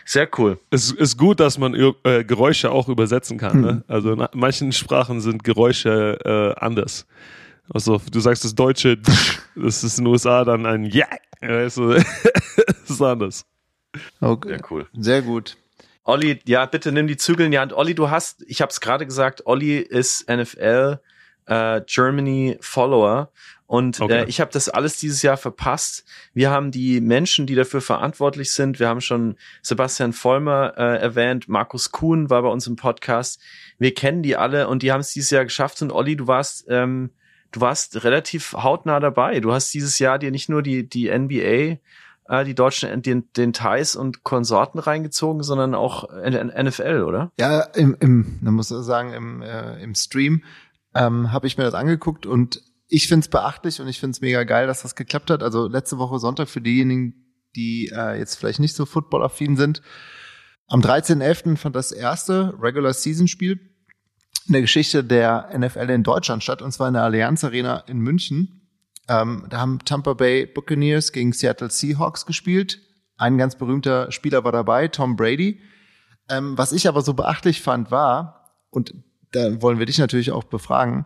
Sehr cool. es ist gut, dass man äh, Geräusche auch übersetzen kann. Hm. Ne? Also in manchen Sprachen sind Geräusche äh, anders. Also du sagst das Deutsche, das ist in den USA dann ein Ja. Weißt du? das ist anders. okay. Sehr cool. Sehr gut. Olli, ja, bitte nimm die Zügel in die Hand. Olli, du hast, ich habe es gerade gesagt, Olli ist NFL äh, Germany Follower und Okay. äh, ich habe das alles dieses Jahr verpasst. Wir haben die Menschen, die dafür verantwortlich sind. Wir haben schon Sebastian Vollmer äh, erwähnt, Markus Kuhn war bei uns im Podcast. Wir kennen die alle und die haben es dieses Jahr geschafft. Und Olli, du warst ähm, du warst relativ hautnah dabei. Du hast dieses Jahr dir nicht nur die die NBA äh, die deutschen den, den Thais und Konsorten reingezogen, sondern auch NFL, oder? Ja, im, im man muss sagen, im, äh, im Stream ähm, habe ich mir das angeguckt und ich finde es beachtlich und ich finde es mega geil, dass das geklappt hat. Also letzte Woche Sonntag für diejenigen, die äh, jetzt vielleicht nicht so footballaffin sind. Am 13.11. fand das erste Regular Season Spiel in der Geschichte der NFL in Deutschland statt, und zwar in der Allianz Arena in München. Ähm, da haben Tampa Bay Buccaneers gegen Seattle Seahawks gespielt. Ein ganz berühmter Spieler war dabei, Tom Brady. Ähm, was ich aber so beachtlich fand, war, und da wollen wir dich natürlich auch befragen,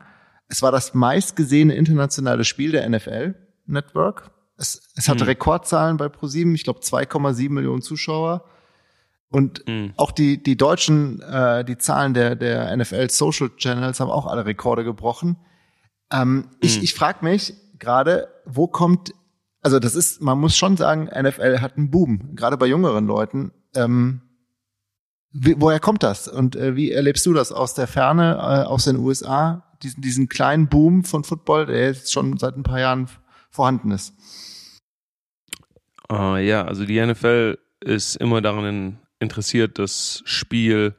es war das meistgesehene internationale Spiel der NFL Network. Es, es hatte Hm. Rekordzahlen bei ProSieben, ich glaube 2,7 Millionen Zuschauer. Und mhm. auch die, die deutschen, äh, die Zahlen der, der NFL Social Channels haben auch alle Rekorde gebrochen. Ähm, mhm. Ich, ich frage mich gerade, wo kommt, also das ist, man muss schon sagen, NFL hat einen Boom, gerade bei jüngeren Leuten. Ähm, wie, woher kommt das? Und äh, wie erlebst du das aus der Ferne, äh, aus den USA? Diesen, diesen kleinen Boom von Football, der jetzt schon seit ein paar Jahren vorhanden ist. Uh, ja, also die NFL ist immer daran interessiert, das Spiel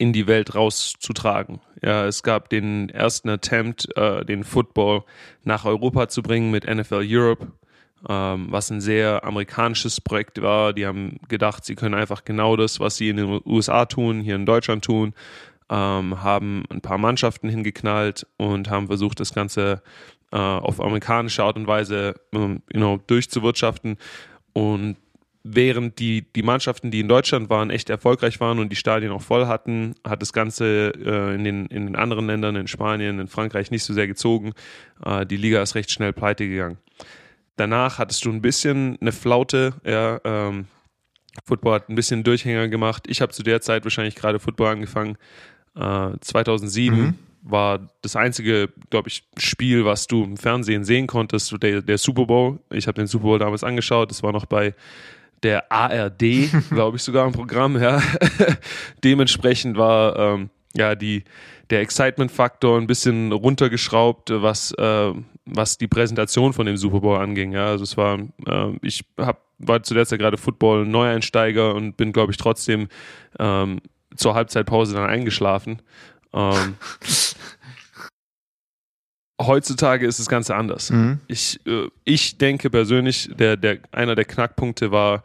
in die Welt rauszutragen. Ja, es gab den ersten Attempt, äh, den Football nach Europa zu bringen mit NFL Europe, ähm, was ein sehr amerikanisches Projekt war. Die haben gedacht, sie können einfach genau das, was sie in den USA tun, hier in Deutschland tun, ähm, haben ein paar Mannschaften hingeknallt und haben versucht, das Ganze äh, auf amerikanische Art und Weise ähm, you know, durchzuwirtschaften. Und während die, die Mannschaften, die in Deutschland waren, echt erfolgreich waren und die Stadien auch voll hatten, hat das Ganze äh, in, den, in den anderen Ländern, in Spanien, in Frankreich nicht so sehr gezogen. Äh, die Liga ist recht schnell pleite gegangen. Danach hattest du ein bisschen eine Flaute, ja, ähm, Football hat ein bisschen Durchhänger gemacht. Ich habe zu der Zeit wahrscheinlich gerade Football angefangen. Äh, 2007 mhm. war das einzige, glaube ich, Spiel, was du im Fernsehen sehen konntest, der, der Super Bowl. Ich habe den Super Bowl damals angeschaut. Das war noch bei der ARD, glaube ich, sogar im Programm, ja. Dementsprechend war ähm, ja die der Excitement-Faktor ein bisschen runtergeschraubt, was äh, was die Präsentation von dem Super Bowl anging. Ja, also es war, äh, ich hab, war zuletzt ja gerade Football Neueinsteiger und bin, glaube ich, trotzdem ähm, zur Halbzeitpause dann eingeschlafen. Ähm, heutzutage ist das Ganze anders. Mhm. Ich, äh, ich denke persönlich, der, der, einer der Knackpunkte war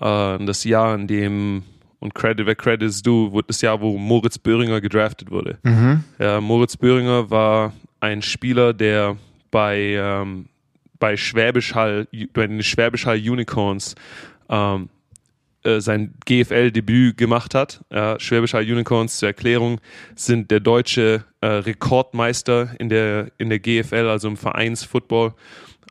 äh, das Jahr, in dem, und Credit, wer Credit ist du, das Jahr, wo Moritz Böhringer gedraftet wurde. Mhm. Ja, Moritz Böhringer war ein Spieler, der bei, ähm, bei Schwäbisch Hall, bei den Schwäbisch Hall Unicorns ähm, äh, sein GFL-Debüt gemacht hat. Ja, Schwäbisch Hall Unicorns zur Erklärung sind der deutsche äh, Rekordmeister in der, in der GFL, also im Vereinsfootball.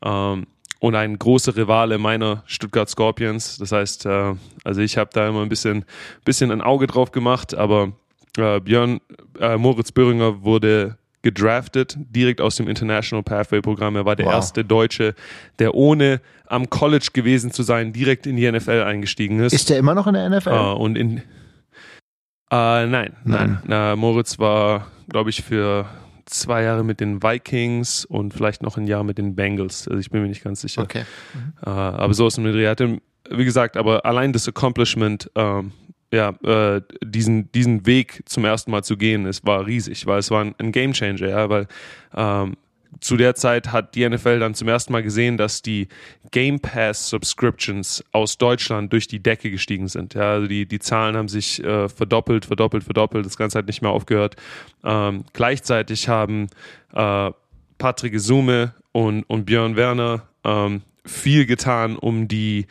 Ähm, und ein großer Rivale meiner Stuttgart Scorpions. Das heißt, äh, also ich habe da immer ein bisschen, bisschen ein Auge drauf gemacht, aber äh, Björn äh, Moritz Böhringer wurde gedraftet, direkt aus dem International Pathway Programm. Er war der wow. erste Deutsche, der ohne am College gewesen zu sein, direkt in die NFL eingestiegen ist. Ist der immer noch in der NFL? Uh, und in, uh, nein, nein. nein. Moritz war, glaube ich, für zwei Jahre mit den Vikings und vielleicht noch ein Jahr mit den Bengals. Also ich bin mir nicht ganz sicher. Okay. Mhm. Uh, aber so ist es mit Dreh. Wie gesagt, aber allein das Accomplishment ähm, ja, äh, diesen, diesen Weg zum ersten Mal zu gehen, es war riesig, weil es war ein, ein Game Changer, ja, weil ähm, zu der Zeit hat die NFL dann zum ersten Mal gesehen, dass die Game Pass Subscriptions aus Deutschland durch die Decke gestiegen sind. Ja, also die, die Zahlen haben sich äh, verdoppelt, verdoppelt, verdoppelt. Das Ganze hat nicht mehr aufgehört. Ähm, gleichzeitig haben äh, Patrick Sume und, und Björn Werner ähm, viel getan, um die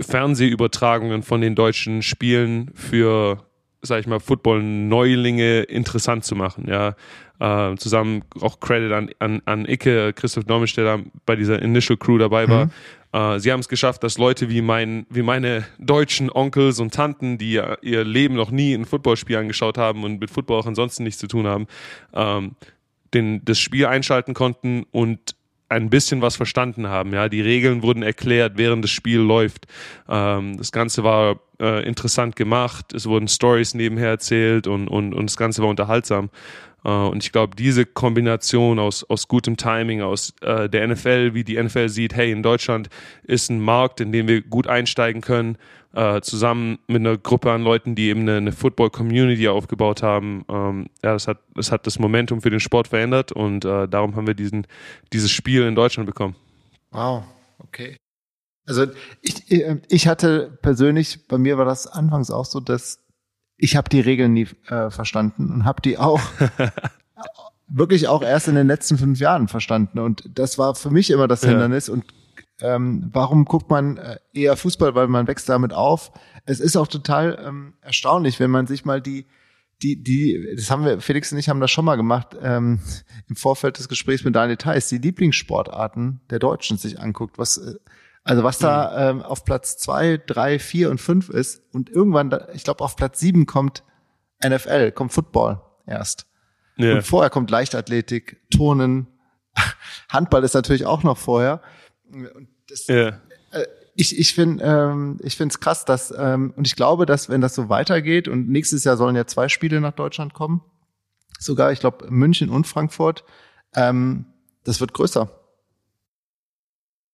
Fernsehübertragungen von den deutschen Spielen für, sag ich mal, Football-Neulinge interessant zu machen. Ja, äh, zusammen auch Credit an, an, an Icke, Christoph Dormisch, der da bei dieser Initial Crew dabei war. Mhm. Äh, sie haben es geschafft, dass Leute wie mein, wie meine deutschen Onkels und Tanten, die ihr Leben noch nie ein Footballspiel angeschaut haben und mit Football auch ansonsten nichts zu tun haben, ähm, den, das Spiel einschalten konnten und ein bisschen was verstanden haben. Ja, die Regeln wurden erklärt, während das Spiel läuft. Ähm, das Ganze war äh, interessant gemacht. Es wurden Stories nebenher erzählt und, und, und das Ganze war unterhaltsam. Äh, und ich glaube, diese Kombination aus, aus gutem Timing, aus äh, der NFL, wie die NFL sieht, hey, in Deutschland ist ein Markt, in dem wir gut einsteigen können, äh, zusammen mit einer Gruppe an Leuten, die eben eine, eine Football-Community aufgebaut haben. Ähm, ja, das hat, das hat das Momentum für den Sport verändert und äh, darum haben wir diesen, dieses Spiel in Deutschland bekommen. Wow, okay. Also ich, ich hatte persönlich, bei mir war das anfangs auch so, dass ich habe die Regeln nie äh, verstanden und habe die auch wirklich auch erst in den letzten fünf Jahren verstanden. Und das war für mich immer das Hindernis. Ja. Und ähm, warum guckt man äh, eher Fußball, weil man wächst damit auf. Es ist auch total ähm, erstaunlich, wenn man sich mal die, die, die, das haben wir, Felix und ich haben das schon mal gemacht, ähm, im Vorfeld des Gesprächs mit Daniel Theiss, die Lieblingssportarten der Deutschen sich anguckt, was äh, Also was da ähm, auf Platz zwei, drei, vier und fünf ist und irgendwann, da, ich glaube auf Platz sieben kommt NFL, kommt Football erst. Ja. Und vorher kommt Leichtathletik, Turnen, Handball ist natürlich auch noch vorher. Und das, Ja. ich ich finde ähm, ich finde es krass, dass ähm, und ich glaube, dass wenn das so weitergeht und nächstes Jahr sollen ja zwei Spiele nach Deutschland kommen, sogar ich glaube München und Frankfurt, ähm, das wird größer.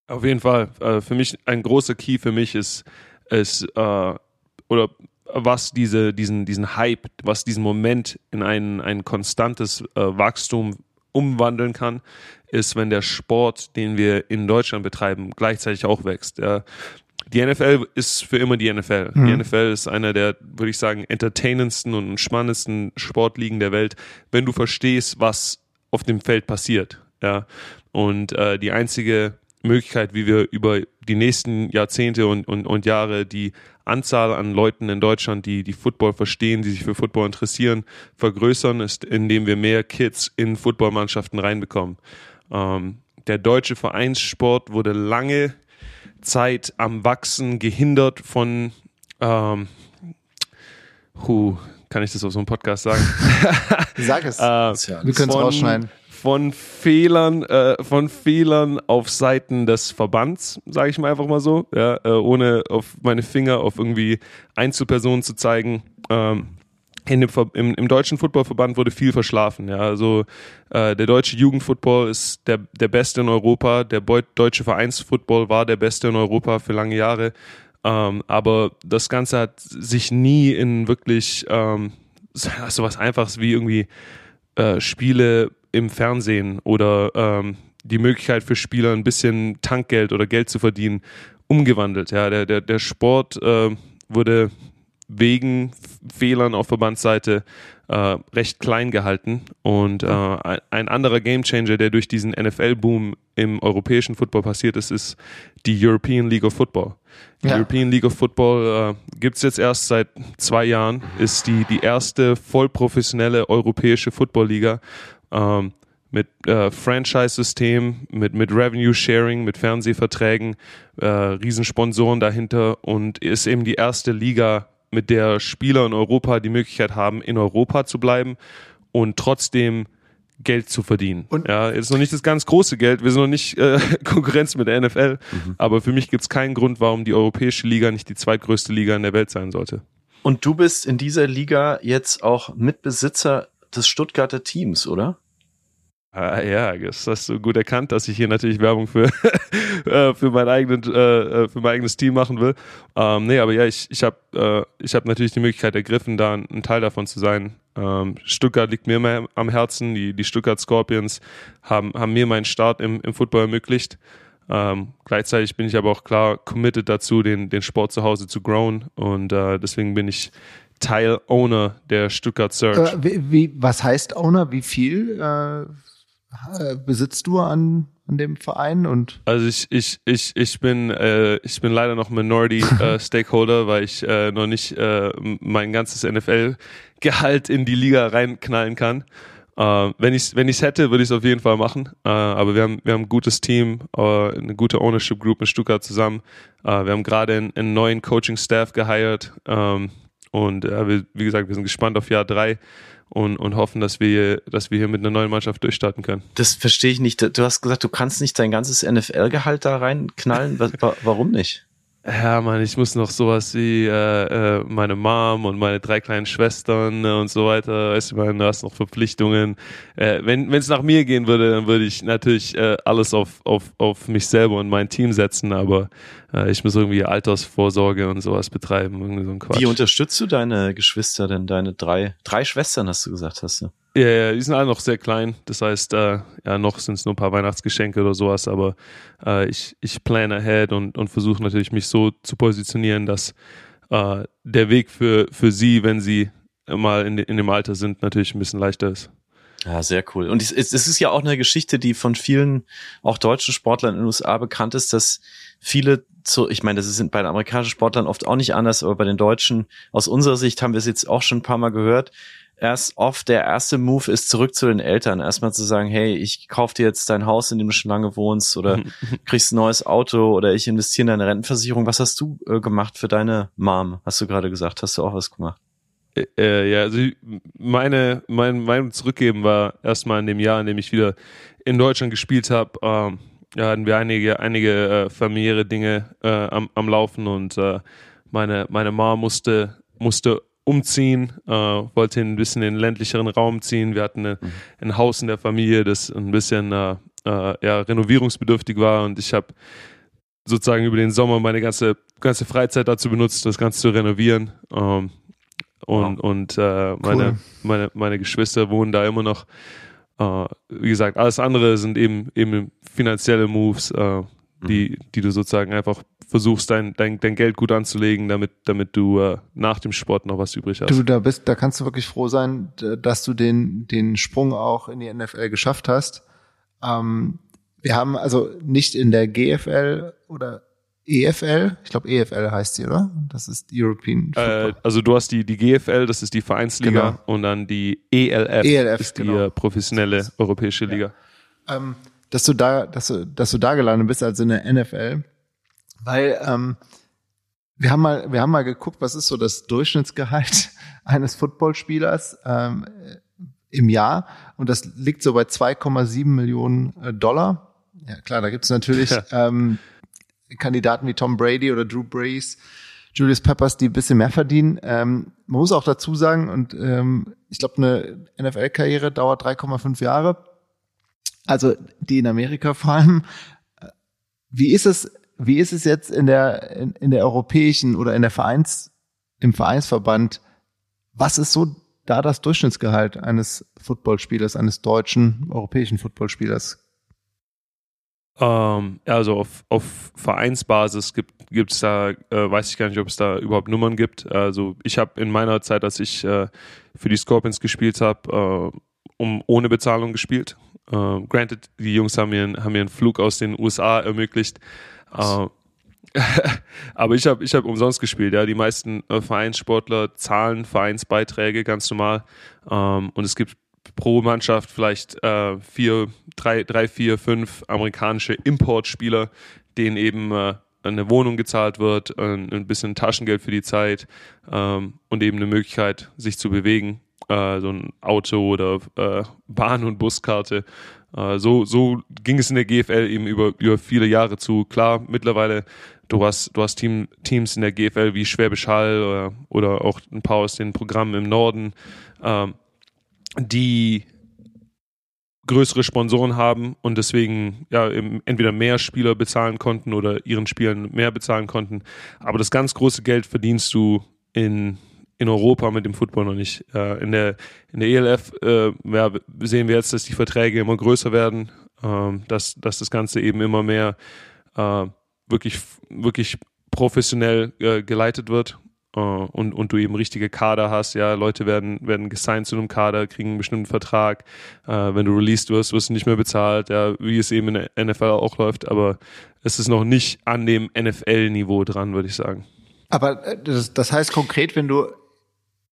Auf jeden Fall. Äh, für mich ein großer Key für mich ist, ist äh, oder was diese, diesen, diesen Hype, was diesen Moment in ein, ein konstantes äh, Wachstum umwandeln kann, ist, wenn der Sport, den wir in Deutschland betreiben, gleichzeitig auch wächst. Ja. Die NFL ist für immer die NFL. Die NFL ist einer der, würde ich sagen, entertainendsten und spannendsten Sportligen der Welt, wenn du verstehst, was auf dem Feld passiert. Ja. Und äh, die einzige Möglichkeit, wie wir über die nächsten Jahrzehnte und, und, und Jahre die Anzahl an Leuten in Deutschland, die die Football verstehen, die sich für Football interessieren, vergrößern, ist, indem wir mehr Kids in Footballmannschaften reinbekommen. Ähm, der deutsche Vereinssport wurde lange Zeit am Wachsen gehindert von, ähm, hu, kann ich das auf so einem Podcast sagen? Sag es. Äh, Wir können es rausschneiden. Von Fehlern, äh, von Fehlern auf Seiten des Verbands, sage ich mal einfach mal so, ja, äh, ohne auf meine Finger auf irgendwie Einzelpersonen zu zeigen. Ähm, in dem, im, Im deutschen Footballverband wurde viel verschlafen. Ja, also äh, der deutsche Jugendfootball ist der, der beste in Europa. Der Beu deutsche Vereinsfootball war der beste in Europa für lange Jahre. Ähm, aber das Ganze hat sich nie in wirklich ähm, so was Einfaches wie irgendwie äh, Spiele im Fernsehen oder ähm, die Möglichkeit für Spieler ein bisschen Tankgeld oder Geld zu verdienen umgewandelt. Ja, der, der, der Sport äh, wurde wegen Fehlern auf Verbandsseite äh, recht klein gehalten und äh, ein, ein anderer Gamechanger, der durch diesen NFL-Boom im europäischen Football passiert ist, ist die European League of Football. Die Ja. European League of Football äh, gibt es jetzt erst seit zwei Jahren, ist die, die erste vollprofessionelle europäische Football-Liga ähm, mit äh, Franchise-System, mit, mit Revenue-Sharing, mit Fernsehverträgen, äh, Riesensponsoren dahinter und ist eben die erste Liga, mit der Spieler in Europa die Möglichkeit haben, in Europa zu bleiben und trotzdem Geld zu verdienen. Und- ja, ist noch nicht das ganz große Geld, wir sind noch nicht äh, Konkurrenz mit der NFL, aber für mich gibt es keinen Grund, warum die europäische Liga nicht die zweitgrößte Liga in der Welt sein sollte. Und du bist in dieser Liga jetzt auch Mitbesitzer des Stuttgarter Teams, oder? Ah, ja, das hast du gut erkannt, dass ich hier natürlich Werbung für, äh, für, mein, eigenen, äh, äh, für mein eigenes Team machen will. Ähm, nee, aber ja, ich, ich habe ich hab natürlich die Möglichkeit ergriffen, da ein, Teil davon zu sein. Ähm, Stuttgart liegt mir mehr am Herzen. Die, die Stuttgart Scorpions haben, haben mir meinen Start im, im Football ermöglicht. Ähm, gleichzeitig bin ich aber auch klar committed dazu, den, den Sport zu Hause zu growen. Und äh, deswegen bin ich Teil Owner der Stuttgart Surge. Äh, wie, wie, was heißt Owner? Wie viel äh, äh, besitzt du an, an dem Verein? Und Also ich, ich, ich, ich bin äh, ich bin leider noch Minority äh, Stakeholder, weil ich äh, noch nicht mein ganzes NFL-Gehalt in die Liga reinknallen kann. Wenn ich wenn ich's hätte, würde ich es auf jeden Fall machen. Aber wir haben wir haben ein gutes Team, eine gute Ownership Group in Stuttgart zusammen. Wir haben gerade einen, einen neuen Coaching Staff gehired ähm, und äh, wir, wie gesagt, wir sind gespannt auf Jahr drei und, und hoffen, dass wir dass wir hier mit einer neuen Mannschaft durchstarten können. Das verstehe ich nicht. Du hast gesagt, du kannst nicht dein ganzes NFL-Gehalt da reinknallen. Warum nicht? Ja, Mann, ich muss noch sowas wie äh, äh, meine Mom und meine drei kleinen Schwestern äh, und so weiter. Weißt du, man, du hast noch Verpflichtungen. Äh, wenn es nach mir gehen würde, dann würde ich natürlich äh, alles auf, auf, auf mich selber und mein Team setzen, aber äh, ich muss irgendwie Altersvorsorge und sowas betreiben. Irgendwie so ein Quatsch. Wie unterstützt du deine Geschwister denn? Deine drei, drei Schwestern hast du gesagt, hast du? Ja, ja, die sind alle noch sehr klein. Das heißt, äh, ja, noch sind es nur ein paar Weihnachtsgeschenke oder sowas, aber äh, ich, ich plan ahead und, und versuche natürlich, mich so zu positionieren, dass äh, der Weg für, für sie, wenn sie mal in, in dem Alter sind, natürlich ein bisschen leichter ist. Ja, sehr cool. Und es, es ist ja auch eine Geschichte, die von vielen, auch deutschen Sportlern in den USA bekannt ist, dass viele zu, ich meine, das ist bei den amerikanischen Sportlern oft auch nicht anders, aber bei den Deutschen, aus unserer Sicht haben wir es jetzt auch schon ein paar Mal gehört, erst oft der erste Move ist zurück zu den Eltern. Erstmal zu sagen, hey, ich kauf dir jetzt dein Haus, in dem du schon lange wohnst oder kriegst ein neues Auto oder ich investiere in deine Rentenversicherung. Was hast du äh, gemacht für deine Mom? Hast du gerade gesagt? Hast du auch was gemacht? Äh, äh ja, also meine, mein, mein Zurückgeben war erstmal in dem Jahr, in dem ich wieder in Deutschland gespielt habe. Ähm, ja, hatten wir einige, einige äh, familiäre Dinge äh, am, am Laufen und äh, meine, meine Mom musste, musste umziehen, äh, wollte ein bisschen in den ländlicheren Raum ziehen. Wir hatten eine, mhm. ein Haus in der Familie, das ein bisschen äh, äh, ja, renovierungsbedürftig war und ich habe sozusagen über den Sommer meine ganze, ganze Freizeit dazu benutzt, das Ganze zu renovieren. Ähm, und wow. und äh, meine, cool. meine, meine Geschwister wohnen da immer noch. Äh, wie gesagt, alles andere sind eben, eben finanzielle Moves, äh, die, mhm. die du sozusagen einfach versuchst, dein, dein, dein Geld gut anzulegen, damit, damit du äh, nach dem Sport noch was übrig hast. Du, da bist, da kannst du wirklich froh sein, dass du den, den Sprung auch in die NFL geschafft hast. Ähm, wir haben also nicht in der GFL oder EFL, ich glaube EFL heißt sie, oder? Das ist die European äh, Also du hast die, die GFL, das ist die Vereinsliga genau. und dann die ELF, ELF ist genau. die äh, professionelle europäische Liga. Ja. Ähm, dass du da, dass du, dass du da gelandet bist, also in der NFL, weil ähm, wir haben mal, wir haben mal geguckt, was ist so das Durchschnittsgehalt eines Footballspielers ähm, im Jahr und das liegt so bei 2,7 Millionen äh, Dollar. Ja klar, da gibt's natürlich ja. ähm, Kandidaten wie Tom Brady oder Drew Brees, Julius Peppers, die ein bisschen mehr verdienen. Ähm, man muss auch dazu sagen, und ähm, ich glaube, eine NFL-Karriere dauert 3,5 Jahre. Also die in Amerika vor allem. Wie ist es, wie ist es jetzt in der, in, in der europäischen oder in der Vereins, im Vereinsverband? Was ist so da das Durchschnittsgehalt eines Footballspielers, eines deutschen europäischen Footballspielers? Ähm, also auf, auf Vereinsbasis gibt es da, äh, weiß ich gar nicht, ob es da überhaupt Nummern gibt. Also ich habe in meiner Zeit, als ich äh, für die Scorpions gespielt habe, äh, um ohne Bezahlung gespielt. Äh, granted, die Jungs haben mir, haben mir einen Flug aus den USA ermöglicht. Äh, aber ich habe ich hab umsonst gespielt. Ja, die meisten äh, Vereinssportler zahlen Vereinsbeiträge ganz normal. Ähm, und es gibt pro Mannschaft vielleicht äh, vier, drei, drei, vier, fünf amerikanische Importspieler, denen eben äh, eine Wohnung gezahlt wird, ein, ein bisschen Taschengeld für die Zeit ähm, und eben eine Möglichkeit, sich zu bewegen. Äh, so ein Auto oder äh, Bahn- und Buskarte. Äh, so, so ging es in der GFL eben über, über viele Jahre zu. Klar, mittlerweile, du hast, du hast Team, Teams in der GFL wie Schwäbisch Hall oder, oder auch ein paar aus den Programmen im Norden. Ähm, die größere Sponsoren haben und deswegen ja entweder mehr Spieler bezahlen konnten oder ihren Spielern mehr bezahlen konnten. Aber das ganz große Geld verdienst du in, in Europa mit dem Football noch nicht. Äh, in, der, in der ELF äh, ja, sehen wir jetzt, dass die Verträge immer größer werden, äh, dass, dass das Ganze eben immer mehr äh, wirklich, wirklich professionell äh, geleitet wird Uh, und, und du eben richtige Kader hast, ja, Leute werden, werden gesigned zu einem Kader, kriegen einen bestimmten Vertrag, uh, wenn du released wirst, wirst du nicht mehr bezahlt, ja, wie es eben in der NFL auch läuft, aber es ist noch nicht an dem NFL-Niveau dran, würde ich sagen. Aber äh, das, das heißt konkret, wenn du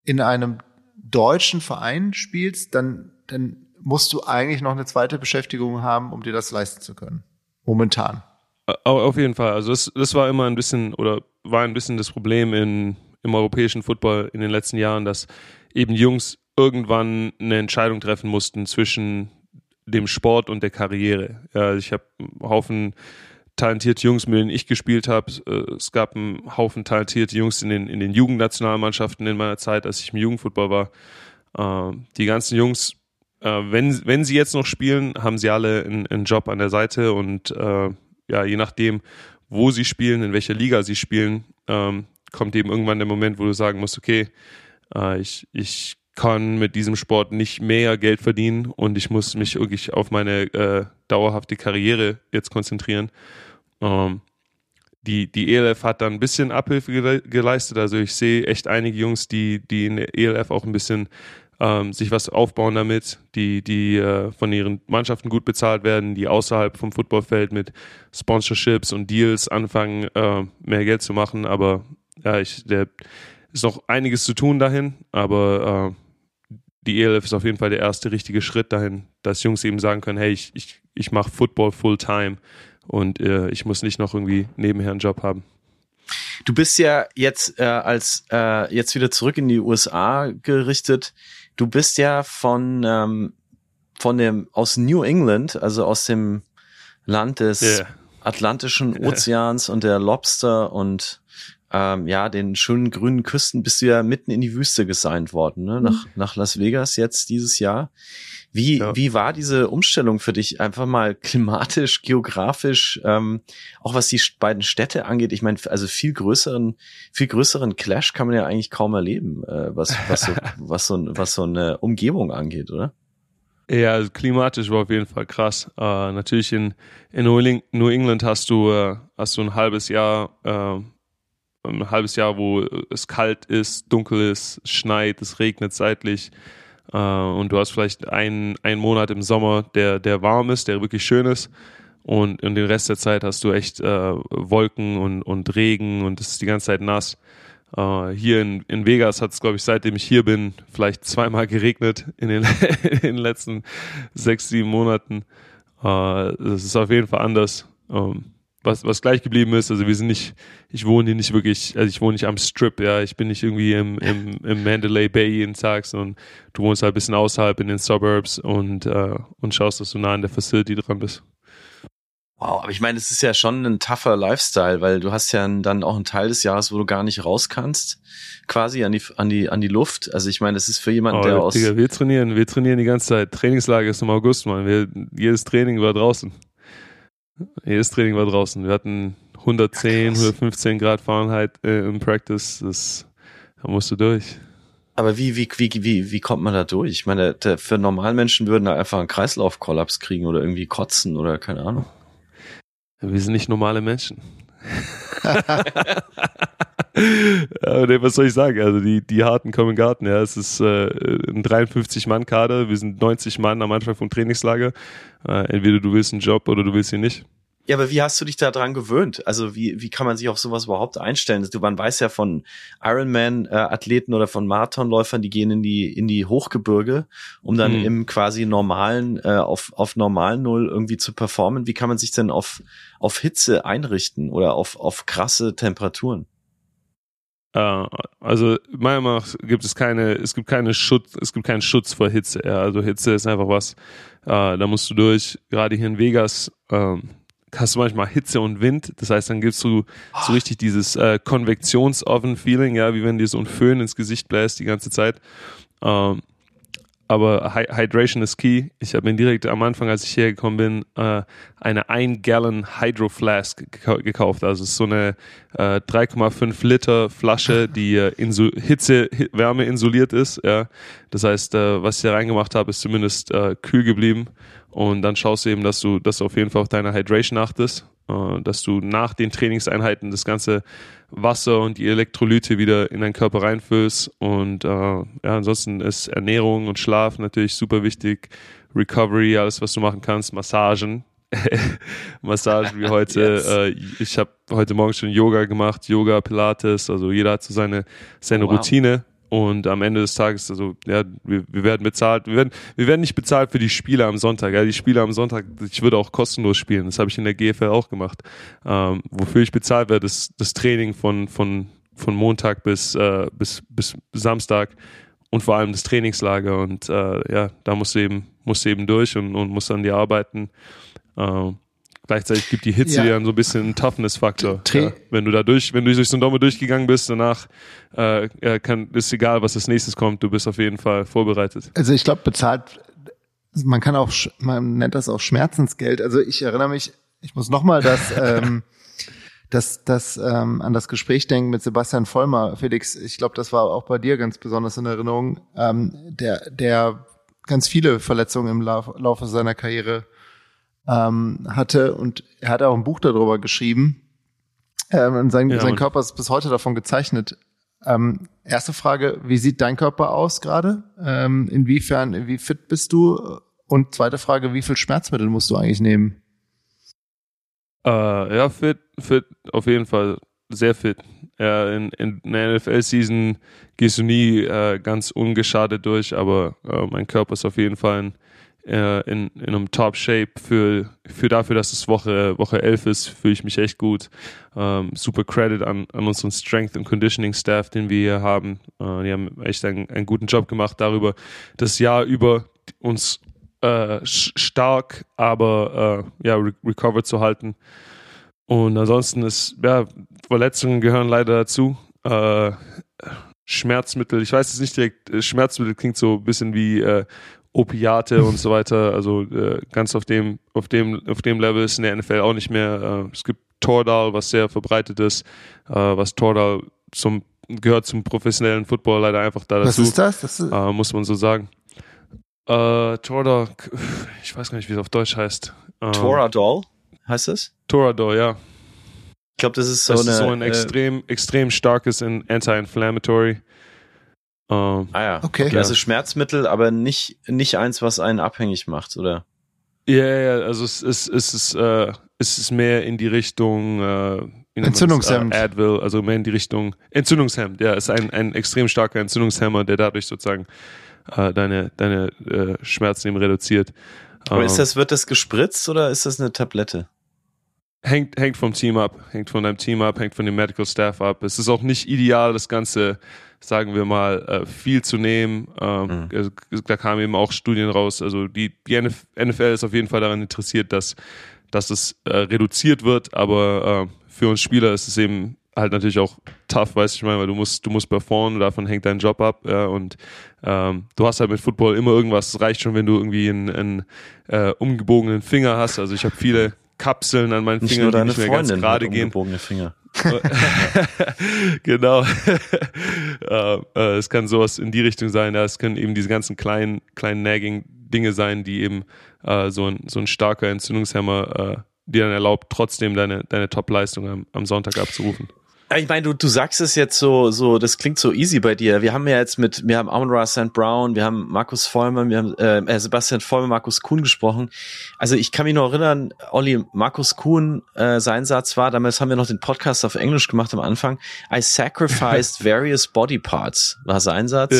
in einem deutschen Verein spielst, dann, dann musst du eigentlich noch eine zweite Beschäftigung haben, um dir das leisten zu können. Momentan. Auf jeden Fall. Also das, das war immer ein bisschen oder war ein bisschen das Problem in im europäischen Football in den letzten Jahren, dass eben Jungs irgendwann eine Entscheidung treffen mussten zwischen dem Sport und der Karriere. Ja, ich habe einen Haufen talentierte Jungs, mit denen ich gespielt habe. Äh, es gab einen Haufen talentierte Jungs in den, in den Jugendnationalmannschaften in meiner Zeit, als ich im Jugendfootball war. Ähm, die ganzen Jungs, äh, wenn, wenn sie jetzt noch spielen, haben sie alle einen, einen Job an der Seite und äh, ja, je nachdem, wo sie spielen, in welcher Liga sie spielen, ähm, kommt eben irgendwann der Moment, wo du sagen musst, okay, ich, ich kann mit diesem Sport nicht mehr Geld verdienen und ich muss mich wirklich auf meine äh, dauerhafte Karriere jetzt konzentrieren. Ähm, die, die ELF hat dann ein bisschen Abhilfe geleistet. Also ich sehe echt einige Jungs, die, die in der ELF auch ein bisschen ähm, sich was aufbauen damit, die, die äh, von ihren Mannschaften gut bezahlt werden, die außerhalb vom Footballfeld mit Sponsorships und Deals anfangen, äh, mehr Geld zu machen. Aber ja, ich, der ist noch einiges zu tun dahin, aber die ELF ist auf jeden Fall der erste richtige Schritt dahin, dass Jungs eben sagen können, hey, ich, ich, ich mache Football Fulltime und äh, ich muss nicht noch irgendwie nebenher einen Job haben. Du bist ja jetzt äh, als äh, jetzt wieder zurück in die USA gerichtet. Du bist ja von ähm, von dem aus New England, also aus dem Land des yeah. Atlantischen Ozeans yeah. und der Lobster und ähm, ja, den schönen grünen Küsten bist du ja mitten in die Wüste gesigned worden, ne? nach, mhm. nach Las Vegas jetzt dieses Jahr. Wie, ja. wie war diese Umstellung für dich? Einfach mal klimatisch, geografisch, ähm, auch was die beiden Städte angeht. Ich meine, also viel größeren, viel größeren Clash kann man ja eigentlich kaum erleben, äh, was, was, so, was, so, was so eine Umgebung angeht, oder? Ja, also klimatisch war auf jeden Fall krass. Äh, natürlich in, in New England hast du, äh, hast du ein halbes Jahr, äh, ein halbes Jahr, wo es kalt ist, dunkel ist, schneit, es regnet seitlich. Äh, und du hast vielleicht einen, einen Monat im Sommer, der, der warm ist, der wirklich schön ist. Und, und den Rest der Zeit hast du echt äh, Wolken und, und Regen und es ist die ganze Zeit nass. Uh, hier in, in Vegas hat es, glaube ich, seitdem ich hier bin, vielleicht zweimal geregnet in den, in den letzten sechs, sieben Monaten. Uh, das ist auf jeden Fall anders. Um, ähm, was, was gleich geblieben ist, also wir sind nicht, ich wohne hier nicht wirklich, also ich wohne nicht am Strip, ja, ich bin nicht irgendwie im, im, im Mandalay Bay jeden Tag, sondern du wohnst halt ein bisschen außerhalb in den Suburbs und, uh, und schaust, dass du nah an der Facility dran bist. Wow, aber ich meine, es ist ja schon ein tougher Lifestyle, weil du hast ja dann auch einen Teil des Jahres, wo du gar nicht raus kannst, quasi an die an die an die Luft. Also ich meine, das ist für jemanden, oh, der aus Digga, wir trainieren, wir trainieren die ganze Zeit. Trainingslager ist im August. Wir, jedes Training war draußen. Jedes Training war draußen. Wir hatten 110, ja, 115 Grad Fahrenheit äh, im Practice. Das da musst du durch. Aber wie, wie, wie, wie, wie kommt man da durch? Ich meine, der, für Normalmenschen würden da einfach einen Kreislaufkollaps kriegen oder irgendwie kotzen oder keine Ahnung. Wir sind nicht normale Menschen. Ja, was soll ich sagen? Also die, die harten kommen im Garten. Ja, es ist äh, ein 53-Mann-Kader. Wir sind 90 Mann am Anfang vom Trainingslager. Äh, entweder du willst einen Job oder du willst ihn nicht. Ja, aber wie hast du dich da dran gewöhnt? Also wie, wie kann man sich auf sowas überhaupt einstellen? Du, man weiß ja von Ironman-Athleten oder von Marathonläufern, die gehen in die, in die Hochgebirge, um dann mhm. im quasi normalen, äh, auf, auf normalen Null irgendwie zu performen. Wie kann man sich denn auf, auf Hitze einrichten oder auf, auf krasse Temperaturen? Uh, also meiner Meinung nach gibt es keine, es gibt keine Schutz, es gibt keinen Schutz vor Hitze. Ja. Also Hitze ist einfach was, uh, da musst du durch. Gerade hier in Vegas, uh, hast du manchmal Hitze und Wind. Das heißt, dann gibst du so richtig dieses äh, Konvektionsoven-Feeling, ja, wie wenn dir so ein Föhn ins Gesicht bläst die ganze Zeit. Ähm, aber Hydration ist key. Ich habe mir direkt am Anfang, als ich hergekommen bin, äh, eine 1 Gallon Hydro Flask gekauft. Also es ist so eine äh, 3,5 Liter Flasche, die äh, Hitze, Wärme isoliert ist. Ja. Das heißt, äh, was ich da reingemacht habe, ist zumindest äh, kühl geblieben. Und dann schaust du eben, dass du, dass du auf jeden Fall auf deine Hydration achtest, äh, dass du nach den Trainingseinheiten das ganze Wasser und die Elektrolyte wieder in deinen Körper reinfüllst. Und äh, ja, ansonsten ist Ernährung und Schlaf natürlich super wichtig. Recovery, alles, was du machen kannst, Massagen. Massagen wie heute. yes. äh, ich habe heute Morgen schon Yoga gemacht, Yoga, Pilates. Also jeder hat so seine, seine oh, wow. Routine. Und am Ende des Tages, also ja, wir, wir werden bezahlt. Wir werden, wir werden nicht bezahlt für die Spiele am Sonntag. Ja, die Spiele am Sonntag, ich würde auch kostenlos spielen. Das habe ich in der GFL auch gemacht. Ähm, wofür ich bezahlt werde, ist das Training von von von Montag bis äh, bis bis Samstag und vor allem das Trainingslager. Und äh, ja, da musst du eben musst du eben durch und, und musst an dir arbeiten. Äh, Gleichzeitig gibt die Hitze ja, so ein bisschen einen Toughness-Faktor. Ja. Wenn du da durch, wenn du durch so ein Domme durchgegangen bist, danach äh, kann, ist egal, was als nächstes kommt, du bist auf jeden Fall vorbereitet. Also ich glaube, bezahlt, man kann auch, man nennt das auch Schmerzensgeld. Also ich erinnere mich, ich muss nochmal das, ähm, das, das ähm, an das Gespräch denken mit Sebastian Vollmer. Felix, ich glaube, das war auch bei dir ganz besonders in Erinnerung, ähm, der, der ganz viele Verletzungen im Laufe seiner Karriere ähm, hatte und er hat auch ein Buch darüber geschrieben. Ähm, und sein, ja, sein Körper ist bis heute davon gezeichnet. Ähm, erste Frage, wie sieht dein Körper aus gerade? Ähm, inwiefern, wie fit bist du? Und zweite Frage, wie viel Schmerzmittel musst du eigentlich nehmen? Äh, ja, fit, fit, auf jeden Fall sehr fit. Ja, in, in der NFL-Season gehst du nie äh, ganz ungeschadet durch, aber äh, mein Körper ist auf jeden Fall in, äh, in, in einem Top-Shape für, für dafür, dass es Woche, Woche 11 ist, fühle ich mich echt gut. Ähm, super Credit an, an unseren Strength and Conditioning Staff, den wir hier haben. Äh, die haben echt einen, einen guten Job gemacht darüber, das Jahr über uns äh, stark, aber äh, ja, re recovered zu halten. Und ansonsten ist, ja, Verletzungen gehören leider dazu. Äh, Schmerzmittel, ich weiß es nicht direkt, äh, Schmerzmittel klingt so ein bisschen wie äh, Opiate und so weiter. Also äh, ganz auf dem, auf dem, auf dem Level ist in der NFL auch nicht mehr. Äh, es gibt Tordal, was sehr verbreitet ist, äh, was Tordal zum gehört zum professionellen Football leider einfach da dazu. Was ist das? das ist äh, muss man so sagen. Äh, Tordal, ich weiß gar nicht, wie es auf Deutsch heißt. Ähm, Toradol heißt es? Toradol, ja. Ich glaube, das ist so das eine. ist so ein äh, extrem, extrem starkes Anti-Inflammatory. Ähm, ah ja. Okay. Also Schmerzmittel, aber nicht, nicht eins, was einen abhängig macht, oder? Ja, ja, also es ist, es ist, äh, es ist mehr in die Richtung äh, das? Entzündungshemmend. Äh, Advil, also mehr in die Richtung Entzündungshemd. Ja, ist ein, ein extrem starker Entzündungshemmer, der dadurch sozusagen äh, deine, deine äh, Schmerzen eben reduziert. Aber Ähm, ist das, wird das gespritzt oder ist das eine Tablette? hängt, hängt vom Team ab, hängt von deinem Team ab, hängt von dem Medical Staff ab. Es ist auch nicht ideal, das Ganze, sagen wir mal, äh, viel zu nehmen. Ähm, also, Da kamen eben auch Studien raus. Also die, die NF NFL ist auf jeden Fall daran interessiert, dass, dass es äh, reduziert wird, aber äh, für uns Spieler ist es eben halt natürlich auch tough, weißt du, ich meine, weil du musst, du musst performen, davon hängt dein Job ab ja, und ähm, du hast halt mit Football immer irgendwas, es reicht schon, wenn du irgendwie einen, einen äh, umgebogenen Finger hast, also ich habe viele Kapseln an meinen Nicht Fingern, nur deine die nicht mehr ganz gerade gehen. Finger. genau. äh, äh, es kann sowas in die Richtung sein. Ja, es können eben diese ganzen kleinen, kleinen Nagging-Dinge sein, die eben äh, so, ein, so ein starker Entzündungshemmer äh, dir dann erlaubt, trotzdem deine, deine Top-Leistung am, am Sonntag abzurufen. Ich meine, du, du sagst es jetzt so, so, das klingt so easy bei dir. Wir haben ja jetzt mit, wir haben Amon Ra St. Brown, wir haben Markus Vollmer, wir haben äh, Sebastian Vollmer, Markus Kuhn gesprochen. Also ich kann mich noch erinnern, Olli, Markus Kuhn, äh, sein Satz war, damals haben wir noch den Podcast auf Englisch gemacht am Anfang, I sacrificed various body parts, war sein Satz.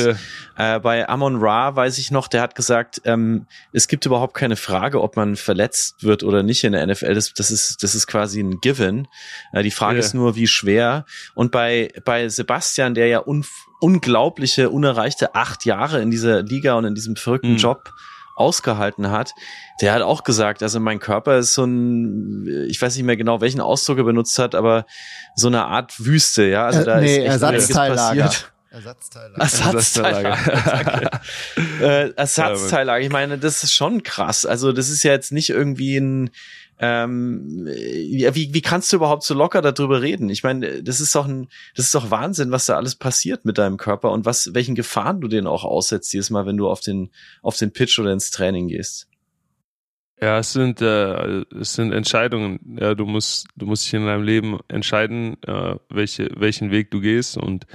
Ja. Äh, bei Amon Ra weiß ich noch, der hat gesagt, ähm, es gibt überhaupt keine Frage, ob man verletzt wird oder nicht in der NFL. Das, das ist, das ist quasi ein Given. Äh, die Frage Ja. ist nur, wie schwer. Und bei, bei Sebastian, der ja un, unglaubliche, unerreichte acht Jahre in dieser Liga und in diesem verrückten Mhm. Job ausgehalten hat, der hat auch gesagt, also mein Körper ist so ein, ich weiß nicht mehr genau, welchen Ausdruck er benutzt hat, aber so eine Art Wüste, ja. Also Äh, da nee, ist echt Ersatzteillager. passiert. Ersatzteile. Ersatzteillager. äh, Ersatzteillager. Ich meine, das ist schon krass. Also das ist ja jetzt nicht irgendwie ein ähm, wie, wie kannst du überhaupt so locker darüber reden? Ich meine, das ist doch ein, das ist doch Wahnsinn, was da alles passiert mit deinem Körper und was, welchen Gefahren du den auch aussetzt jedes Mal, wenn du auf den, auf den Pitch oder ins Training gehst. Ja, es sind, äh, es sind Entscheidungen. Ja, du musst, du musst dich in deinem Leben entscheiden, äh, welche, welchen Weg du gehst und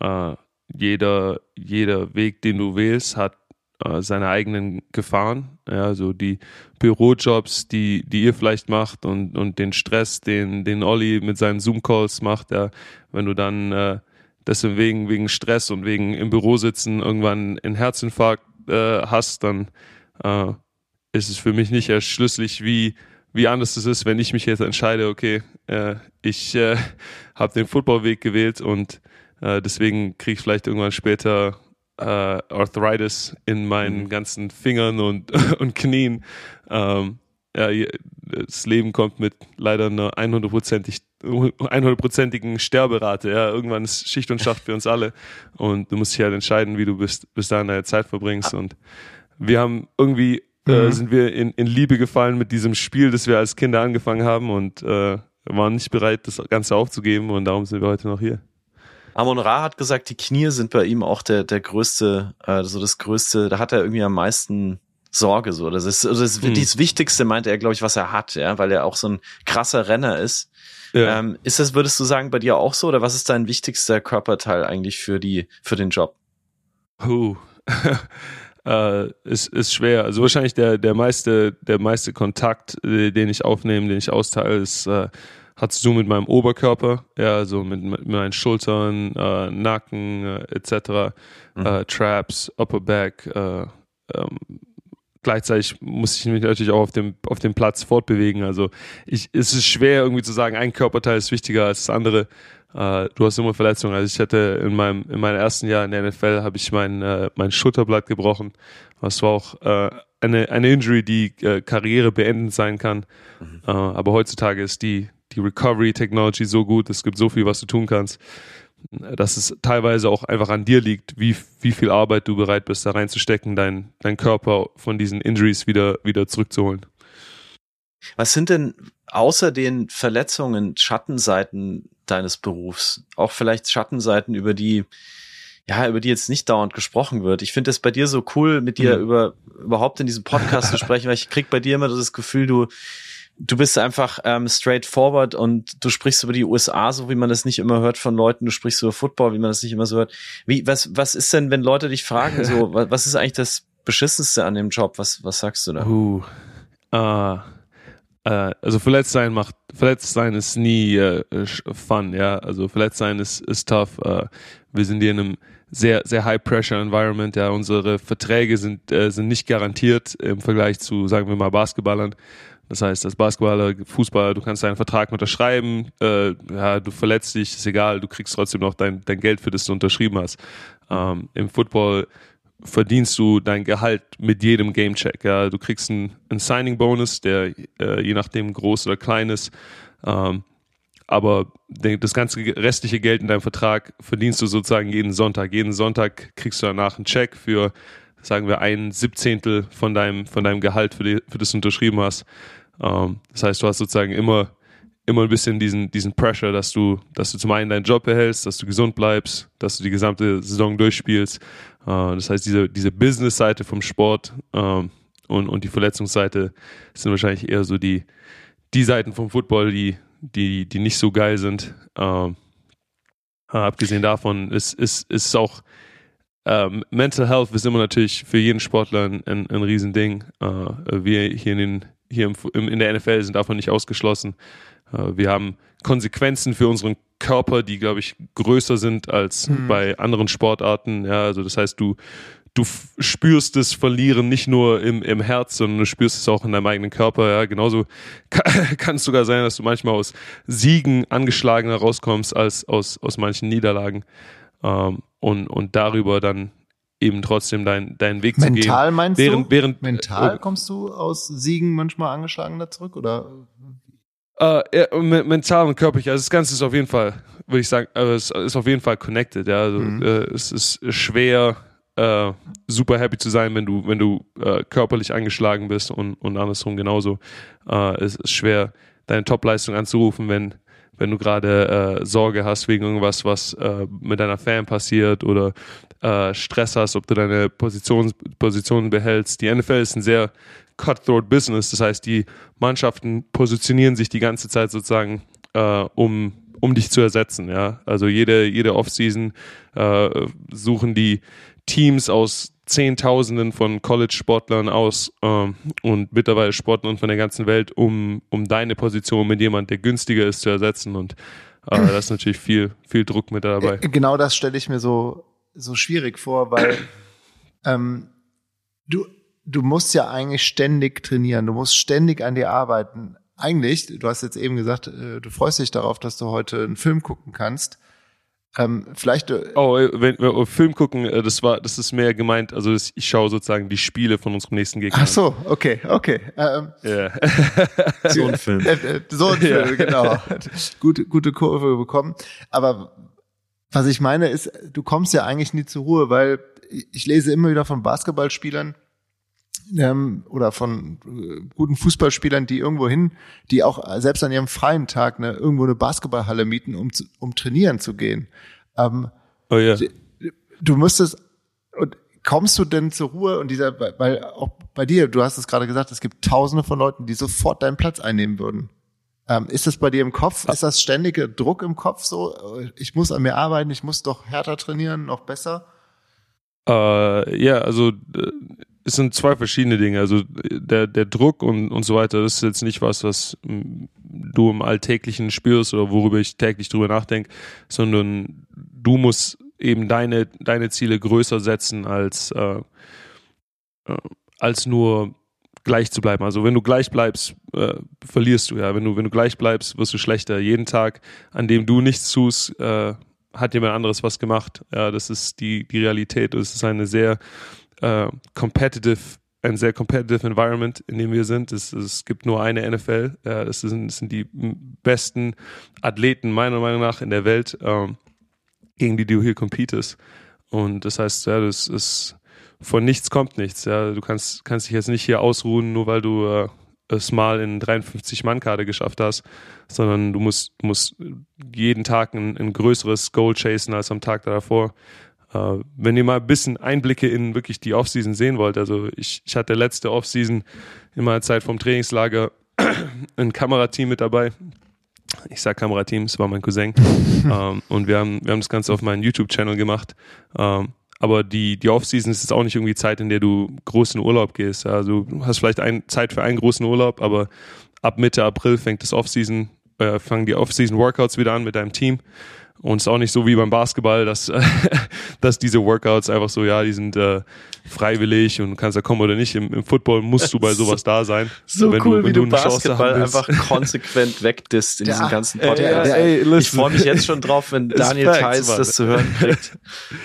äh, jeder, jeder Weg, den du wählst, hat äh, seine eigenen Gefahren. Ja, also die Bürojobs, die, die ihr vielleicht macht und, und den Stress, den, den Olli mit seinen Zoom-Calls macht, ja, wenn du dann äh, deswegen wegen Stress und wegen im Büro sitzen irgendwann einen Herzinfarkt äh, hast, dann äh, ist es für mich nicht erschlüssig, wie, wie anders es ist, wenn ich mich jetzt entscheide, okay, äh, ich äh, habe den Footballweg gewählt und äh, deswegen kriege ich vielleicht irgendwann später äh, Arthritis in meinen Mhm. ganzen Fingern und, und Knien. Ähm, ja, das Leben kommt mit leider einer 100%ig 100%igen Sterberate. Ja, irgendwann ist Schicht und Schacht für uns alle und du musst dich halt entscheiden, wie du bis, bis dahin deine Zeit verbringst und wir haben irgendwie äh, Mhm. sind wir in, in Liebe gefallen mit diesem Spiel, das wir als Kinder angefangen haben und äh, waren nicht bereit, das Ganze aufzugeben und darum sind wir heute noch hier. Amon Ra hat gesagt, die Knie sind bei ihm auch der, der größte, äh, so das größte, da hat er irgendwie am meisten Sorge, so. Das ist, also das, Hm. das Wichtigste, meinte er, glaube ich, was er hat, ja, weil er auch so ein krasser Renner ist. Ja. Ähm, ist das, würdest du sagen, bei dir auch so, oder was ist dein wichtigster Körperteil eigentlich für die, für den Job? Puh. äh, ist, ist schwer. Also wahrscheinlich der, der meiste, der meiste Kontakt, äh, den ich aufnehme, den ich austeile, ist äh, hat zu tun mit meinem Oberkörper, ja, also mit, mit meinen Schultern, äh, Nacken äh, etc., mhm. äh, Traps, Upper Back. Äh, ähm, gleichzeitig muss ich mich natürlich auch auf dem, auf dem Platz fortbewegen. Also ich, es ist schwer irgendwie zu sagen, ein Körperteil ist wichtiger als das andere. Äh, du hast immer Verletzungen. Also ich hatte in meinem, in meinem ersten Jahr in der NFL habe ich mein, äh, mein Schulterblatt gebrochen. Das war auch eine, eine Injury, die äh, Karriere beendend sein kann. Mhm. Aber heutzutage ist die, die Recovery Technology so gut, es gibt so viel, was du tun kannst, dass es teilweise auch einfach an dir liegt, wie, wie viel Arbeit du bereit bist, da reinzustecken, deinen dein Körper von diesen Injuries wieder, wieder zurückzuholen. Was sind denn außer den Verletzungen Schattenseiten deines Berufs? Auch vielleicht Schattenseiten, über die, ja, über die jetzt nicht dauernd gesprochen wird. Ich finde es bei dir so cool, mit dir mhm. über überhaupt in diesem Podcast zu sprechen, weil ich krieg bei dir immer das Gefühl, du du bist einfach ähm, straightforward und du sprichst über die USA, so wie man das nicht immer hört von Leuten. Du sprichst über Football, wie man das nicht immer so hört. Wie, was, was ist denn, wenn Leute dich fragen, so, was ist eigentlich das Beschissenste an dem Job? Was, was sagst du da? Uh, uh, uh, also verletzt sein macht, verletzt sein ist nie uh, fun, ja. Also verletzt sein ist, ist tough. Uh, wir sind hier in einem sehr, sehr High-Pressure-Environment. Ja, unsere Verträge sind, äh, sind nicht garantiert im Vergleich zu, sagen wir mal, Basketballern. Das heißt, als Basketballer, Fußballer, du kannst deinen Vertrag unterschreiben, äh, ja, du verletzt dich, ist egal, du kriegst trotzdem noch dein, dein Geld, für das du unterschrieben hast. Ähm, Im Football verdienst du dein Gehalt mit jedem Gamecheck. Ja. Du kriegst einen, einen Signing-Bonus, der äh, je nachdem groß oder klein ist. Ähm, aber das ganze restliche Geld in deinem Vertrag verdienst du sozusagen jeden Sonntag. Jeden Sonntag kriegst du danach einen Check für, sagen wir, ein Siebzehntel von deinem, von deinem Gehalt, für, die, für das du unterschrieben hast. Ähm, das heißt, du hast sozusagen immer, immer ein bisschen diesen, diesen Pressure, dass du, dass du zum einen deinen Job behältst, dass du gesund bleibst, dass du die gesamte Saison durchspielst. Äh, das heißt, diese, diese Business-Seite vom Sport ähm, und, und die Verletzungsseite sind wahrscheinlich eher so die, die Seiten vom Football, die, die, die nicht so geil sind. Ähm, äh, abgesehen davon ist, ist, ist auch ähm, Mental Health ist immer natürlich für jeden Sportler ein, ein, ein Riesending. Äh, wir hier in den hier im, im, in der NFL sind davon nicht ausgeschlossen. Äh, wir haben Konsequenzen für unseren Körper, die, glaube ich, größer sind als mhm. bei anderen Sportarten. Ja, also das heißt, du, du spürst das Verlieren nicht nur im, im Herz, sondern du spürst es auch in deinem eigenen Körper. Ja, genauso kann es sogar sein, dass du manchmal aus Siegen angeschlagener rauskommst als aus, aus manchen Niederlagen. Ähm, und, und darüber dann eben trotzdem deinen dein Weg Mental zu gehen. Mental meinst während, du? Während, Mental äh, kommst du aus Siegen manchmal angeschlagen da zurück oder? Äh, ja, mental und körperlich. Also das Ganze ist auf jeden Fall, würde ich sagen, also es ist auf jeden Fall connected. Ja, also mhm. äh, es ist schwer, äh, super happy zu sein, wenn du wenn du äh, körperlich angeschlagen bist und und andersrum genauso. Äh, es ist schwer, deine Topleistung anzurufen, wenn wenn du gerade äh, Sorge hast wegen irgendwas, was äh, mit deiner Fan passiert oder äh, Stress hast, ob du deine Position, Position behältst. Die NFL ist ein sehr cutthroat Business, das heißt, die Mannschaften positionieren sich die ganze Zeit sozusagen, äh, um um dich zu ersetzen, ja. Also jede, jede Offseason äh, suchen die Teams aus Zehntausenden von College-Sportlern aus ähm, und mittlerweile Sportlern von der ganzen Welt, um, um deine Position mit jemand, der günstiger ist, zu ersetzen. Und äh, da ist natürlich viel, viel Druck mit dabei. Äh, genau das stelle ich mir so, so schwierig vor, weil ähm, du, du musst ja eigentlich ständig trainieren, du musst ständig an dir arbeiten. Eigentlich, du hast jetzt eben gesagt, äh, du freust dich darauf, dass du heute einen Film gucken kannst. Ähm, vielleicht. Äh, oh, äh, wenn wir auf Film gucken, äh, das war, das ist mehr gemeint. Also ich schaue sozusagen die Spiele von unserem nächsten Gegner. Ach so, okay, okay. Ähm, yeah. so ein Film. Äh, so ein Film, ja. genau. gute, gute Kurve bekommen. Aber was ich meine ist, du kommst ja eigentlich nie zur Ruhe, weil ich lese immer wieder von Basketballspielern, ähm, oder von äh, guten Fußballspielern, die irgendwo hin, die auch selbst an ihrem freien Tag ne, irgendwo eine Basketballhalle mieten, um, zu, um trainieren zu gehen. Ähm, oh ja. Du müsstest, und kommst du denn zur Ruhe und dieser, weil auch bei dir, du hast es gerade gesagt, es gibt tausende von Leuten, die sofort deinen Platz einnehmen würden. Ähm, ist das bei dir im Kopf? Ist das ständige Druck im Kopf so? Ich muss an mir arbeiten, ich muss doch härter trainieren, noch besser? Äh, ja, also äh, es sind zwei verschiedene Dinge. Also der, der Druck und, und so weiter, das ist jetzt nicht was, was du im Alltäglichen spürst oder worüber ich täglich drüber nachdenke, sondern du musst eben deine, deine Ziele größer setzen als, äh, äh, als nur gleich zu bleiben. Also wenn du gleich bleibst, äh, verlierst du ja. Wenn du, wenn du gleich bleibst, wirst du schlechter. Jeden Tag, an dem du nichts tust, äh, hat jemand anderes was gemacht. Ja, das ist die, die Realität. Es ist eine sehr äh, competitive, ein sehr competitive Environment, in dem wir sind. Es, es gibt nur eine NFL. Ja, das, sind, das sind die besten Athleten meiner Meinung nach in der Welt, ähm, gegen die du hier competest. Und das heißt, ja, das ist von nichts kommt nichts. Ja, du kannst kannst dich jetzt nicht hier ausruhen, nur weil du äh, es mal in 53 Mann Karte geschafft hast, sondern du musst musst jeden Tag ein, ein größeres Goal chasen als am Tag davor. Uh, wenn ihr mal ein bisschen Einblicke in wirklich die Offseason sehen wollt, also ich, ich hatte letzte Offseason in meiner Zeit vom Trainingslager ein Kamerateam mit dabei. Ich sag Kamerateam, es war mein Cousin. ähm, und wir haben, wir haben das Ganze auf meinen YouTube-Channel gemacht. Ähm, aber die, die Offseason ist jetzt auch nicht irgendwie Zeit, in der du groß in Urlaub gehst. Also du hast vielleicht ein, Zeit für einen großen Urlaub, aber ab Mitte April fängt das Offseason, äh, fangen die Offseason-Workouts wieder an mit deinem Team. Und es ist auch nicht so wie beim Basketball, dass, äh, dass diese Workouts einfach so, ja, die sind äh, freiwillig und kannst da kommen oder nicht. Im, Im, Football musst du bei sowas da sein. So wenn cool, du, wie du, du Basketball einfach konsequent wegdisst in diesem ganzen Podcast. Ey, ey, ich freue mich jetzt schon drauf, wenn Daniel Theiss das zu hören kriegt.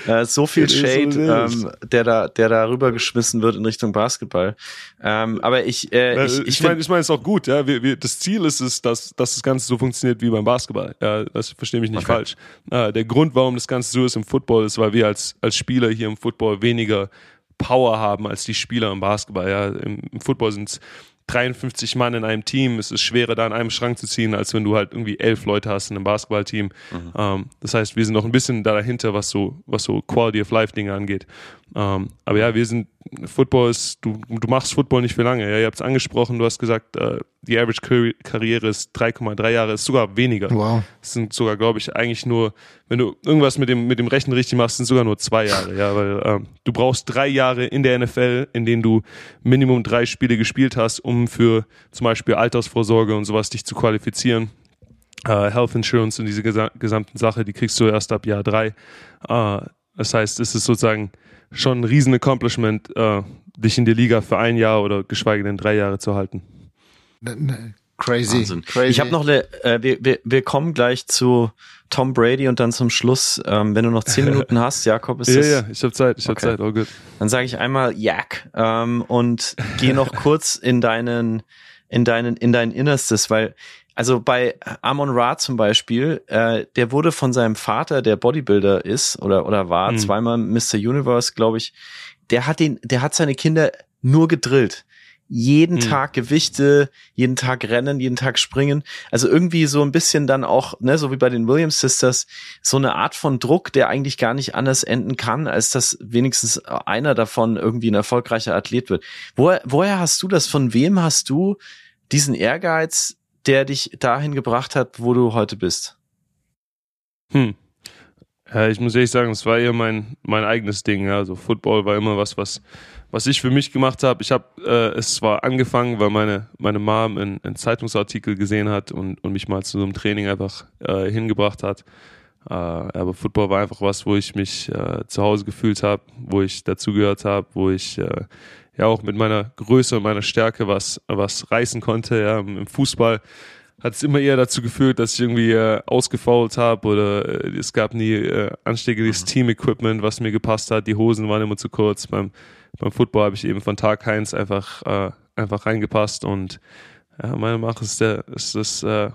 Äh, so viel Shade, ähm, der da, der da rübergeschmissen wird in Richtung Basketball. Ähm, aber ich, äh, ich, ich, ich meine, ich meine, es ist auch gut. Ja, wir, wir, das Ziel ist es, dass, dass das Ganze so funktioniert wie beim Basketball. Ja, das verstehe mich nicht okay. falsch. Äh, der Grund, warum das Ganze so ist im Football, ist, weil wir als als Spieler hier im Football weniger Power haben als die Spieler im Basketball. Ja, im, im Football sind es 53 Mann in einem Team. Es ist schwerer, da in einem Schrank zu ziehen, als wenn du halt irgendwie elf Leute hast in einem Basketballteam. Mhm. Ähm, das heißt, wir sind noch ein bisschen da dahinter, was so, was so Quality of Life Dinge angeht. Ähm, aber ja, wir sind, Football ist, du, du machst Football nicht für lange. Ja, ihr habt es angesprochen, du hast gesagt, äh, die Average Karriere ist 3,3 Jahre, ist sogar weniger. Wow. Es sind sogar, glaube ich, eigentlich nur, wenn du irgendwas mit dem, mit dem Rechten richtig machst, sind sogar nur zwei Jahre, ja, weil ähm, du brauchst drei Jahre in der NFL, in denen du Minimum drei Spiele gespielt hast, um für zum Beispiel Altersvorsorge und sowas dich zu qualifizieren. Uh, Health Insurance und diese gesa gesamten Sache, die kriegst du erst ab Jahr drei. Uh, das heißt, es ist sozusagen schon ein riesen Accomplishment, uh, dich in der Liga für ein Jahr oder geschweige denn drei Jahre zu halten. Crazy. Wahnsinn. Crazy. Ich habe noch eine, äh, wir, wir, wir kommen gleich zu Tom Brady und dann zum Schluss, ähm, wenn du noch zehn Minuten hast, Jakob, ist ja, das? Ja, ich habe Zeit, ich okay. habe Zeit, all gut. Dann sage ich einmal Jack ähm, und gehe noch kurz in deinen, in deinen, in dein Innerstes, weil also bei Amon Ra zum Beispiel, äh, der wurde von seinem Vater, der Bodybuilder ist oder oder war mhm. zweimal Mr. Universe, glaube ich. Der hat den, der hat seine Kinder nur gedrillt jeden mhm. Tag Gewichte, jeden Tag rennen, jeden Tag springen. Also irgendwie so ein bisschen dann auch, ne, so wie bei den Williams Sisters, so eine Art von Druck, der eigentlich gar nicht anders enden kann, als dass wenigstens einer davon irgendwie ein erfolgreicher Athlet wird. Woher, woher hast du das? Von wem hast du diesen Ehrgeiz, der dich dahin gebracht hat, wo du heute bist? Hm. Ja, ich muss ehrlich sagen, es war eher mein, mein eigenes Ding. Also Football war immer was, was was ich für mich gemacht habe, ich habe äh, es zwar angefangen, weil meine, meine Mom einen, Zeitungsartikel gesehen hat und, und mich mal zu so einem Training einfach äh, hingebracht hat. Äh, aber Football war einfach was, wo ich mich äh, zu Hause gefühlt habe, wo ich dazugehört habe, wo ich äh, ja auch mit meiner Größe und meiner Stärke was, was reißen konnte. Ja. Im Fußball hat es immer eher dazu geführt, dass ich irgendwie äh, ausgefault habe oder äh, es gab nie äh, anständiges mhm. Team-Equipment, was mir gepasst hat. Die Hosen waren immer zu kurz. Beim beim Football habe ich eben von Tag 1 einfach, äh, einfach reingepasst und ja, meiner Meinung nach ist der, ist das äh,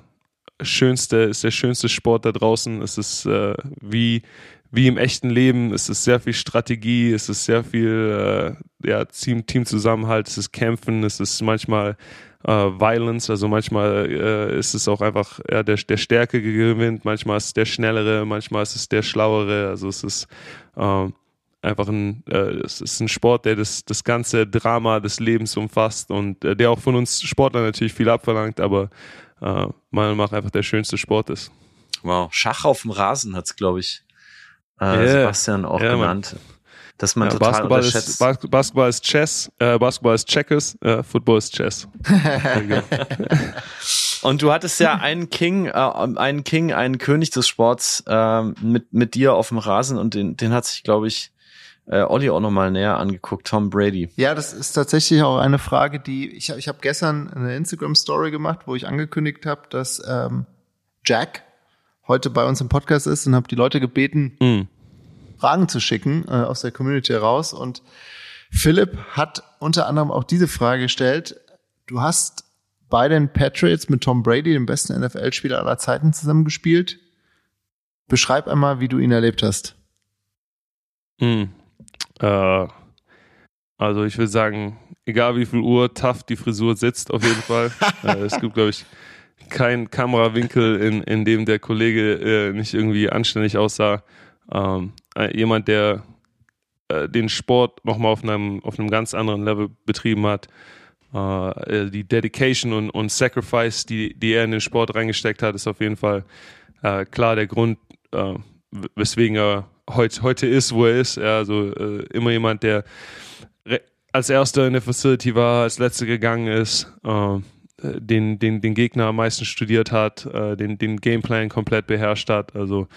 schönste, ist der schönste Sport da draußen. Es ist äh, wie, wie im echten Leben. Es ist sehr viel Strategie, es ist sehr viel äh, ja, Team, Teamzusammenhalt, es ist Kämpfen, es ist manchmal äh, Violence, also manchmal äh, ist es auch einfach ja, der, der Stärke gewinnt, manchmal ist es der Schnellere, manchmal ist es der Schlauere. Also es ist äh, einfach ein, äh, es ist ein Sport, der das, das ganze Drama des Lebens umfasst und äh, der auch von uns Sportlern natürlich viel abverlangt, aber äh, meiner Meinung einfach der schönste Sport ist. Wow, Schach auf dem Rasen hat's, glaube ich, äh, yeah. Sebastian auch yeah, genannt. dass man Ja, total Basketball, unterschätzt. ist, Bas Basketball ist Chess, äh, Basketball ist Checkers, äh, Football ist Chess. Und du hattest ja einen King, äh, einen King, einen König des Sports ähm, mit mit dir auf dem Rasen und den den hat sich glaube ich äh, Olli auch noch mal näher angeguckt, Tom Brady. Ja, das ist tatsächlich auch eine Frage, die ich, ich habe gestern eine Instagram-Story gemacht, wo ich angekündigt habe, dass ähm, Jack heute bei uns im Podcast ist und habe die Leute gebeten, Mhm. Fragen zu schicken äh, aus der Community heraus. Und Philipp hat unter anderem auch diese Frage gestellt. Du hast bei den Patriots mit Tom Brady, dem besten NFL-Spieler aller Zeiten, zusammengespielt. Beschreib einmal, wie du ihn erlebt hast. Mhm. Äh, also ich würde sagen, egal wie viel Uhr tough die Frisur sitzt, auf jeden Fall. äh, es gibt, glaube ich, keinen Kamerawinkel, in, in dem der Kollege äh, nicht irgendwie anständig aussah. Ähm, äh, jemand, der äh, den Sport nochmal auf einem, auf einem ganz anderen Level betrieben hat. Äh, die Dedication und, und Sacrifice, die, die er in den Sport reingesteckt hat, ist auf jeden Fall äh, klar der Grund, äh, weswegen er heut, heute ist, wo er ist. Ja, also äh, immer jemand, der als erster in der Facility war, als letzter gegangen ist, äh, den, den, den Gegner am meisten studiert hat, äh, den, den Gameplan komplett beherrscht hat. Also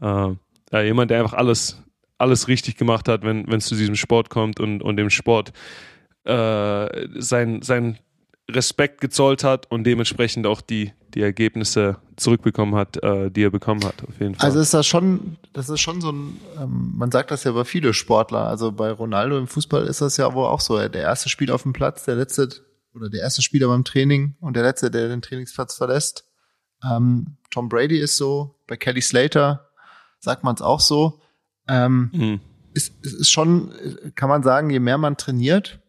äh, ja, jemand, der einfach alles, alles richtig gemacht hat, wenn es zu diesem Sport kommt und, und dem Sport äh, sein, sein Respekt gezollt hat und dementsprechend auch die, die Ergebnisse zurückbekommen hat, äh, die er bekommen hat, auf jeden Fall. Also ist das schon, das ist schon so ein, ähm, man sagt das ja bei viele Sportler, also bei Ronaldo im Fußball ist das ja wohl auch so. Der erste Spieler auf dem Platz, der letzte oder der erste Spieler beim Training und der letzte, der den Trainingsplatz verlässt. Ähm, Tom Brady ist so, bei Kelly Slater sagt man es auch so. Ähm, Mhm. ist, ist ist schon, kann man sagen, je mehr man trainiert,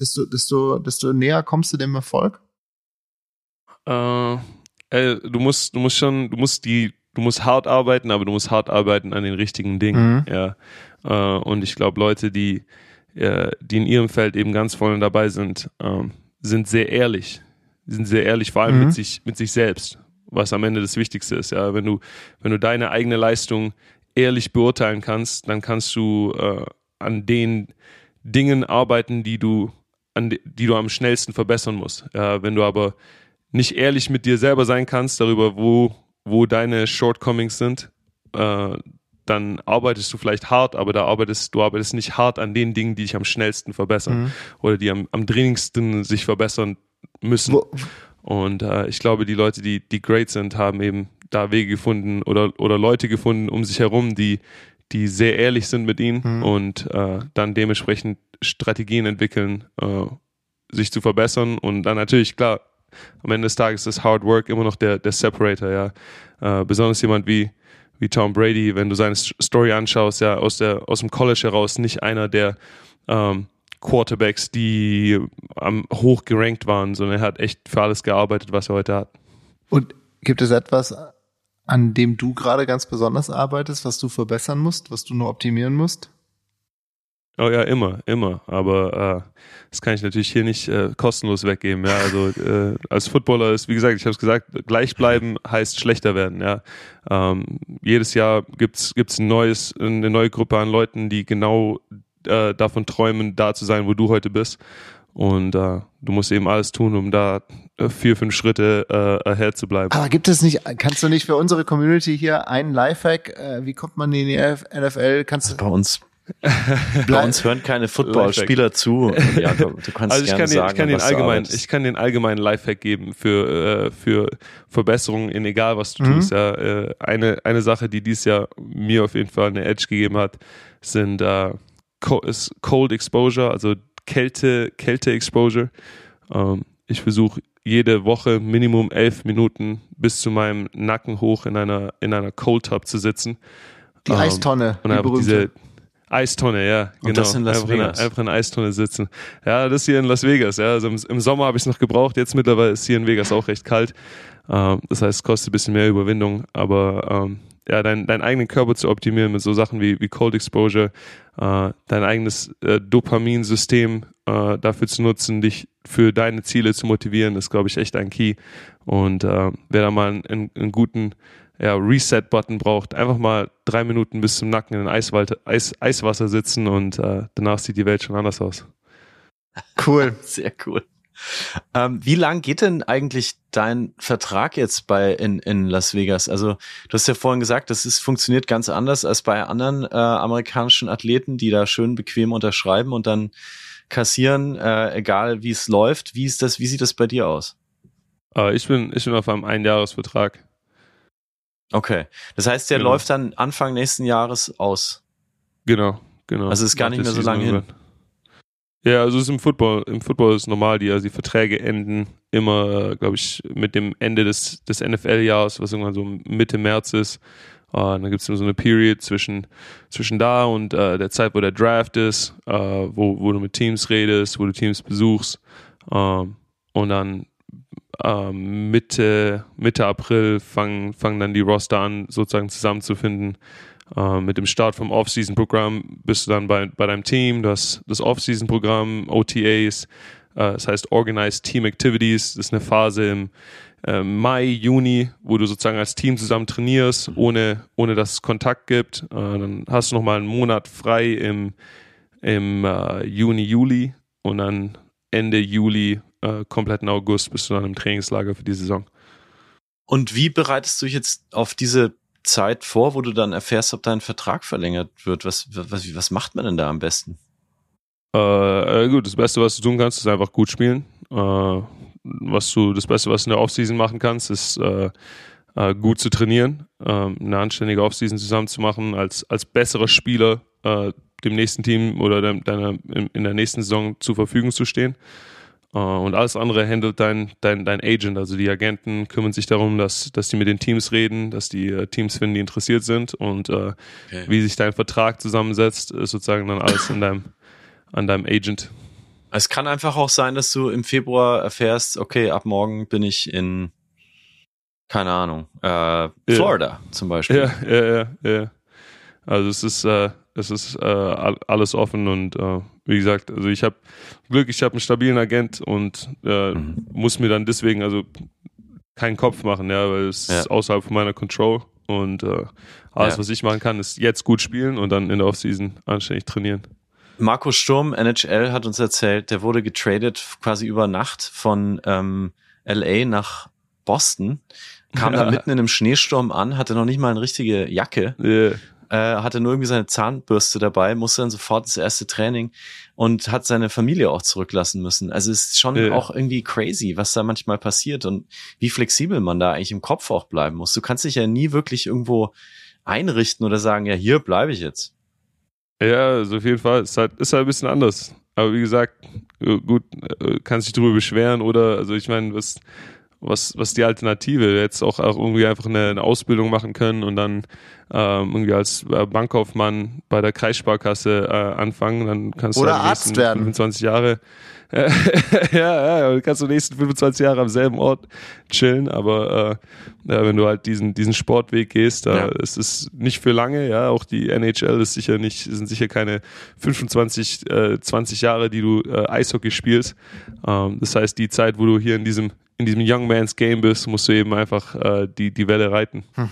desto, desto, desto näher kommst du dem Erfolg. Äh, ey, du musst, du musst schon, du musst die, du musst hart arbeiten, aber du musst hart arbeiten an den richtigen Dingen. Mhm. Ja. Äh, und ich glaube, Leute, die, äh, die in ihrem Feld eben ganz vorne dabei sind, ähm, sind sehr ehrlich. Die sind sehr ehrlich, vor allem Mhm. mit sich, mit sich selbst, was am Ende das Wichtigste ist. Ja, wenn du, wenn du deine eigene Leistung ehrlich beurteilen kannst, dann kannst du äh, an den Dingen arbeiten, die du, an die, die du am schnellsten verbessern musst. Ja, wenn du aber nicht ehrlich mit dir selber sein kannst darüber, wo, wo deine Shortcomings sind, äh, dann arbeitest du vielleicht hart, aber da arbeitest du arbeitest nicht hart an den Dingen, die dich am schnellsten verbessern Mhm. oder die am, am dringendsten sich verbessern müssen. Wo, Und äh, ich glaube, die Leute, die, die great sind, haben eben da Wege gefunden oder, oder Leute gefunden um sich herum, die, die sehr ehrlich sind mit ihnen Mhm. und äh, dann dementsprechend Strategien entwickeln, äh, sich zu verbessern. Und dann natürlich, klar, am Ende des Tages ist Hard Work immer noch der, der Separator, ja. Äh, besonders jemand wie, wie Tom Brady, wenn du seine Story anschaust, ja, aus, der, aus dem College heraus, nicht einer der ähm, Quarterbacks, die am hoch gerankt waren, sondern er hat echt für alles gearbeitet, was er heute hat. Und gibt es etwas, an dem du gerade ganz besonders arbeitest, was du verbessern musst, was du nur optimieren musst? Oh ja, immer, immer. Aber äh, das kann ich natürlich hier nicht äh, kostenlos weggeben. Ja, also äh, als Footballer ist, wie gesagt, ich habe es gesagt, gleichbleiben heißt schlechter werden. Ja, ähm, jedes Jahr gibt's gibt's ein neues, eine neue Gruppe an Leuten, die genau äh, davon träumen, da zu sein, wo du heute bist. Und äh, du musst eben alles tun, um da äh, vier, fünf Schritte äh, ahead zu bleiben. Aber gibt es nicht, kannst du nicht für unsere Community hier einen Lifehack, äh, wie kommt man in die NFL? Kannst du Bei uns, bei uns hören keine Footballspieler zu. Ja, du, du kannst Also ich gerne kann, den, sagen, ich, kann den allgemein, ich kann den allgemeinen Lifehack geben für, äh, für Verbesserungen in egal was du Mhm. tust. Ja. Äh, eine, eine Sache, die dieses Jahr mir auf jeden Fall eine Edge gegeben hat, sind äh, Cold Exposure, also Kälte, Kälte Exposure. Ähm, ich versuche jede Woche Minimum elf Minuten bis zu meinem Nacken hoch in einer, in einer Cold Tub zu sitzen. die Ähm, Eistonne, Und die berühmte. diese Eistonne, ja, genau. Und das in Las einfach, in, Vegas. einer- einfach in Eistonne sitzen. Ja, das hier in Las Vegas, ja. Also im, im Sommer habe ich es noch gebraucht, jetzt mittlerweile ist hier in Vegas auch recht kalt. Ähm, das heißt, es kostet ein bisschen mehr Überwindung, aber ähm, ja, dein, deinen eigenen Körper zu optimieren mit so Sachen wie, wie Cold Exposure, äh, dein eigenes äh, Dopaminsystem äh, dafür zu nutzen, dich für deine Ziele zu motivieren, ist, glaube ich, echt ein Key. Und äh, wer da mal einen, einen guten ja, Reset-Button braucht. Einfach mal drei Minuten bis zum Nacken in Eiswald, Eis, Eiswasser sitzen und äh, danach sieht die Welt schon anders aus. Cool. Sehr cool. Ähm, wie lang geht denn eigentlich dein Vertrag jetzt bei in, in Las Vegas? Also du hast ja vorhin gesagt, das ist, funktioniert ganz anders als bei anderen äh, amerikanischen Athleten, die da schön bequem unterschreiben und dann kassieren, äh, egal wie es läuft. Wie ist das? Wie sieht das bei dir aus? Äh, ich bin ich bin auf einem Einjahresvertrag. Okay, das heißt, der genau. läuft dann Anfang nächsten Jahres aus. Genau, genau. Also ist gar nicht mehr so lange hin. Ja, also es ist im Football, im Football ist normal, die, also die Verträge enden immer, glaube ich, mit dem Ende des, des NFL-Jahres, was irgendwann so Mitte März ist. Uh, dann gibt es immer so eine Period zwischen, zwischen da und uh, der Zeit, wo der Draft ist, uh, wo, wo du mit Teams redest, wo du Teams besuchst. und dann Mitte, Mitte April fangen, fangen dann die Roster an, sozusagen zusammenzufinden. Uh, mit dem Start vom Off-Season-Programm bist du dann bei, bei deinem Team, das, das Off-Season-Programm, OTAs, uh, das heißt Organized Team Activities, das ist eine Phase im uh, Mai, Juni, wo du sozusagen als Team zusammen trainierst, ohne, ohne dass es Kontakt gibt. dann hast du nochmal einen Monat frei im, im Juni, Juli und dann Ende Juli, kompletten August bist du dann im Trainingslager für die Saison. Und wie bereitest du dich jetzt auf diese Zeit vor, wo du dann erfährst, ob dein Vertrag verlängert wird? Was, was, was macht man denn da am besten? Äh, gut, das Beste, was du tun kannst, ist einfach gut spielen. Äh, was du, das Beste, was du in der Offseason machen kannst, ist äh, äh gut zu trainieren, ähm, eine anständige Offseason zusammen zu machen, als, als besserer Spieler äh, dem nächsten Team oder deiner, in, in der nächsten Saison zur Verfügung zu stehen. Uh, und alles andere handelt dein, dein, dein Agent. Also die Agenten kümmern sich darum, dass, dass die mit den Teams reden, dass die uh, Teams finden, die interessiert sind. Und uh, okay. wie sich dein Vertrag zusammensetzt, ist sozusagen dann alles in deinem, an deinem Agent. Es kann einfach auch sein, dass du im Februar erfährst, okay, ab morgen bin ich in, keine Ahnung, äh, Florida ja. zum Beispiel. Ja, ja, ja, ja. Also es ist, äh, es ist äh, alles offen und äh, wie gesagt, also ich habe Glück, ich habe einen stabilen Agent und äh, mhm. muss mir dann deswegen also keinen Kopf machen, ja, weil es ja. ist außerhalb von meiner Control und äh, alles, ja. was ich machen kann, ist jetzt gut spielen und dann in der Offseason anständig trainieren. Markus Sturm, NHL, hat uns erzählt, der wurde getradet quasi über Nacht von ähm, LA nach Boston, kam ja. da mitten in einem Schneesturm an, hatte noch nicht mal eine richtige Jacke. Yeah äh, hatte nur irgendwie seine Zahnbürste dabei, musste dann sofort ins erste Training und hat seine Familie auch zurücklassen müssen. Also es ist schon ja. auch irgendwie crazy, was da manchmal passiert und wie flexibel man da eigentlich im Kopf auch bleiben muss. Du kannst dich ja nie wirklich irgendwo einrichten oder sagen, ja, hier bleibe ich jetzt. Ja, also auf jeden Fall. Ist halt, ist halt ein bisschen anders. Aber wie gesagt, äh, gut, äh, kannst dich darüber beschweren oder, also ich meine, was, was, was die Alternative? Jetzt auch, auch irgendwie einfach eine, eine Ausbildung machen können und dann ähm, irgendwie als äh, Bankkaufmann bei der Kreissparkasse äh, anfangen, dann kannst Oder du Arzt werden. 25 Jahre ja, ja, kannst du die nächsten 25 Jahre am selben Ort chillen, aber äh, ja, wenn du halt diesen, diesen Sportweg gehst, da ja. ist es nicht für lange, ja, auch die NHL ist sicher nicht, sind sicher keine 25, äh, 20 Jahre, die du äh, Eishockey spielst. Ähm, das heißt, die Zeit, wo du hier in diesem in diesem Young Man's Game bist, musst du eben einfach äh, die, die Welle reiten. Hm.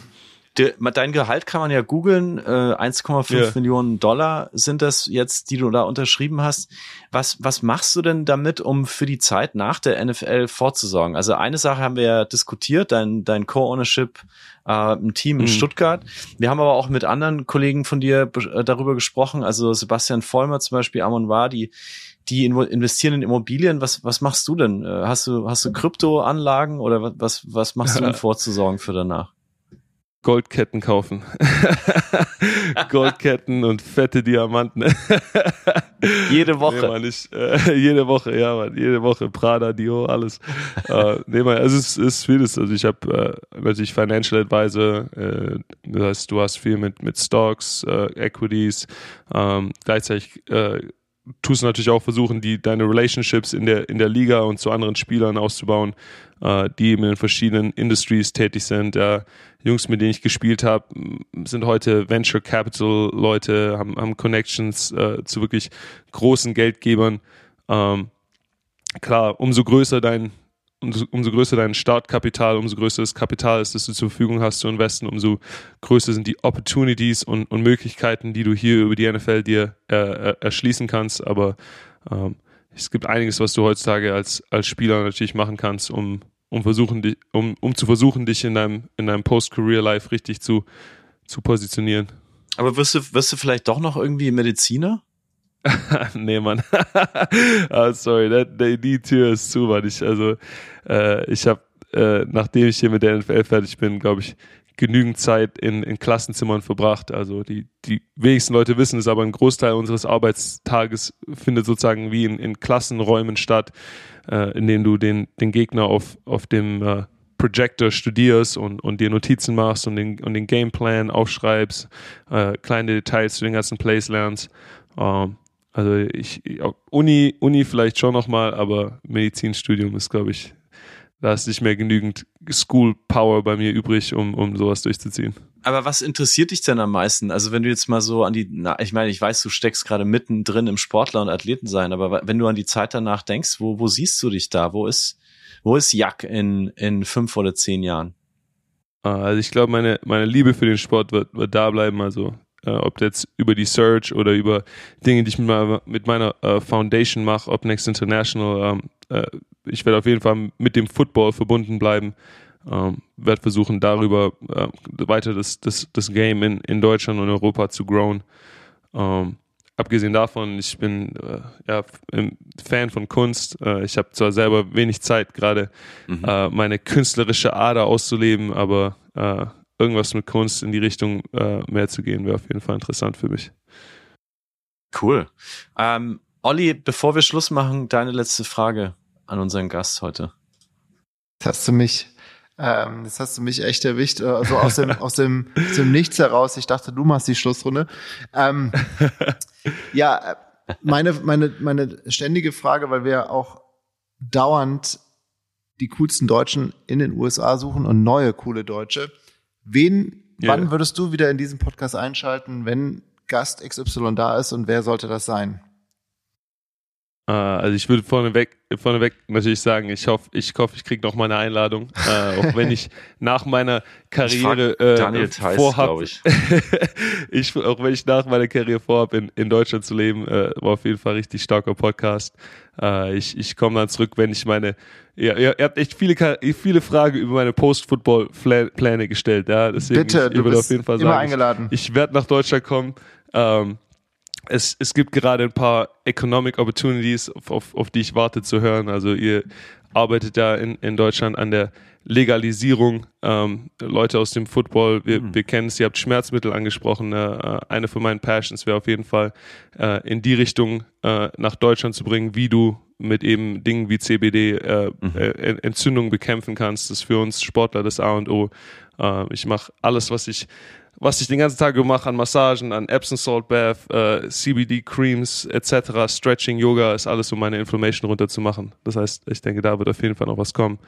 De, dein Gehalt kann man ja googeln. Äh, 1,5 yeah. Millionen Dollar sind das jetzt, die du da unterschrieben hast. Was, was machst du denn damit, um für die Zeit nach der NFL vorzusorgen? Also eine Sache haben wir ja diskutiert, dein, dein Co-Ownership, äh, ein Team in mhm. Stuttgart. Wir haben aber auch mit anderen Kollegen von dir äh, darüber gesprochen, also Sebastian Vollmer zum Beispiel, Amon Wadi, die investieren in Immobilien. Was, was machst du denn? Äh, hast du, hast du Kryptoanlagen oder was, was machst du denn vorzusorgen für danach? Goldketten kaufen. Goldketten und fette Diamanten. jede Woche. Nee, Mann, ich, äh, jede Woche, ja, Mann, jede Woche. Prada, Dior, alles. äh, nee, Mann, also es ist vieles. Also ich habe äh, natürlich Financial Advisor, äh, das heißt, du hast viel mit, mit Stocks, äh, Equities, ähm, gleichzeitig äh, tust natürlich auch versuchen, die, deine Relationships in der, in der Liga und zu anderen Spielern auszubauen, äh, die eben in verschiedenen Industries tätig sind. Ja, Jungs, mit denen ich gespielt habe, sind heute Venture Capital Leute, haben, haben Connections äh, zu wirklich großen Geldgebern. Ähm, klar, umso größer dein, umso, größer dein Startkapital, umso größer das Kapital ist, das du zur Verfügung hast zu investen, umso größer sind die Opportunities und, und Möglichkeiten, die du hier über die NFL dir äh, äh, erschließen kannst. Aber ähm, es gibt einiges, was du heutzutage als, als Spieler natürlich machen kannst, um, um, versuchen, um, um zu versuchen, dich in deinem, in deinem Post-Career-Life richtig zu, zu positionieren. Aber wirst du, wirst du vielleicht doch noch irgendwie Mediziner? nee, Mann. ah, sorry, die, die Tür ist zu, Mann. Ich, also, äh, ich habe, äh, nachdem ich hier mit der NFL fertig bin, glaube ich, genügend Zeit in, in Klassenzimmern verbracht. Also die, die wenigsten Leute wissen es, aber ein Großteil unseres Arbeitstages findet sozusagen wie in, in Klassenräumen statt, äh, in denen du den, den Gegner auf, auf dem äh, Projector studierst und, und dir Notizen machst und den, und den Gameplan aufschreibst, äh, kleine Details zu den ganzen Plays lernst. Ähm, also ich, Uni, Uni vielleicht schon nochmal, aber Medizinstudium ist, glaube ich, da ist nicht mehr genügend School Power bei mir übrig, um, um sowas durchzuziehen. Aber was interessiert dich denn am meisten? Also wenn du jetzt mal so an die, na, ich meine, ich weiß, du steckst gerade mittendrin im Sportler und Athleten sein, aber wenn du an die Zeit danach denkst, wo, wo siehst du dich da? Wo ist, wo ist Jack in, in fünf oder zehn Jahren? Ah, also ich glaube, meine, meine Liebe für den Sport wird, wird da bleiben. Also äh, ob jetzt über die Search oder über Dinge, die ich mit meiner, mit meiner äh, Foundation mache, ob Next International. Ähm, äh, ich werde auf jeden Fall mit dem Football verbunden bleiben. Ähm, werde versuchen, darüber äh, weiter das, das, das Game in, in Deutschland und Europa zu growen. Ähm, abgesehen davon, ich bin äh, ja, Fan von Kunst. Äh, ich habe zwar selber wenig Zeit, gerade mhm. äh, meine künstlerische Ader auszuleben, aber äh, irgendwas mit Kunst in die Richtung äh, mehr zu gehen, wäre auf jeden Fall interessant für mich. Cool. Ähm, Olli, bevor wir Schluss machen, deine letzte Frage an unseren Gast heute. Das hast du mich, ähm, das hast du mich echt erwischt, also aus dem, aus dem, aus dem Nichts heraus. Ich dachte, du machst die Schlussrunde. Ähm, ja, meine, meine, meine ständige Frage, weil wir auch dauernd die coolsten Deutschen in den USA suchen und neue coole Deutsche. Wen, yeah. wann würdest du wieder in diesen Podcast einschalten, wenn Gast XY da ist und wer sollte das sein? Uh, also ich würde vorneweg, vorneweg natürlich sagen, ich hoffe, ich hoffe, ich kriege noch mal eine Einladung, uh, auch wenn ich nach meiner Karriere äh, Daniel Theiss, vorhab, ich. ich. auch wenn ich nach meiner Karriere vorhabe, in, in Deutschland zu leben, äh, war auf jeden Fall richtig starker Podcast. Äh, ich ich komme dann zurück, wenn ich meine ja, ihr, ihr habt echt viele, viele Fragen über meine Post-Football-Pläne gestellt. Ja, deswegen Bitte, ich, ich du bist auf jeden Fall immer sagen, eingeladen. Ich, ich werde nach Deutschland kommen. Ähm, es, es gibt gerade ein paar Economic Opportunities, auf, auf, auf die ich warte zu hören. Also ihr arbeitet ja in, in Deutschland an der Legalisierung. Ähm, Leute aus dem Football, wir, mhm. wir kennen es, ihr habt Schmerzmittel angesprochen. Äh, eine von meinen Passions wäre auf jeden Fall äh, in die Richtung äh, nach Deutschland zu bringen, wie du mit eben Dingen wie CBD äh, mhm. äh, Entzündungen bekämpfen kannst. Das ist für uns Sportler das A und O. Äh, ich mache alles, was ich was ich den ganzen Tag gemacht an Massagen, an Epsom Salt Bath, äh, CBD Creams etc., Stretching, Yoga, ist alles, um meine Inflammation runterzumachen. Das heißt, ich denke, da wird auf jeden Fall noch was kommen.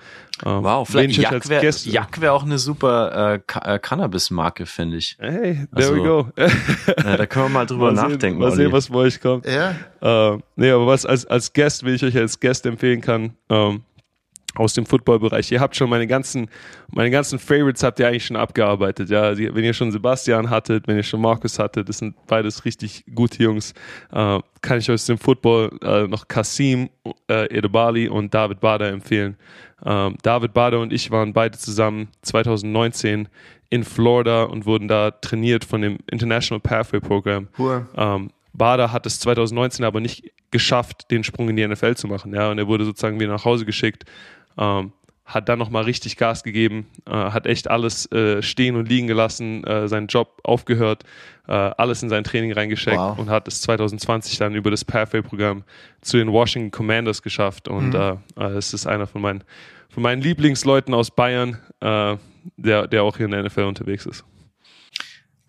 Ähm, wow, vielleicht Jack wäre wär auch eine super äh, äh, Cannabis-Marke, finde ich. Hey, there also, we go. äh, da können wir mal drüber mal nachdenken. Mal sehen, was bei euch kommt. Ja. Äh, nee, aber was als, als Guest, wenn ich euch als Guest empfehlen kann, ähm, aus dem Footballbereich. Ihr habt schon meine ganzen, meine ganzen Favorites habt ihr eigentlich schon abgearbeitet. Ja, wenn ihr schon Sebastian hattet, wenn ihr schon Markus hattet, das sind beides richtig gute Jungs. Äh, kann ich euch aus dem Football äh, noch Kasim äh, Edebali und David Bader empfehlen. Ähm, David Bader und ich waren beide zusammen 2019 in Florida und wurden da trainiert von dem International Pathway Program. Cool. Ähm, Bader hat es 2019 aber nicht geschafft, den Sprung in die NFL zu machen. Ja, und er wurde sozusagen wieder nach Hause geschickt. Ähm, hat dann nochmal richtig Gas gegeben, äh, hat echt alles äh, stehen und liegen gelassen, äh, seinen Job aufgehört, äh, alles in sein Training reingesteckt wow. und hat es 2020 dann über das Pathway-Programm zu den Washington Commanders geschafft. Und mhm. Äh, äh, es ist einer von meinen, von meinen Lieblingsleuten aus Bayern, der, der auch hier in der NFL unterwegs ist.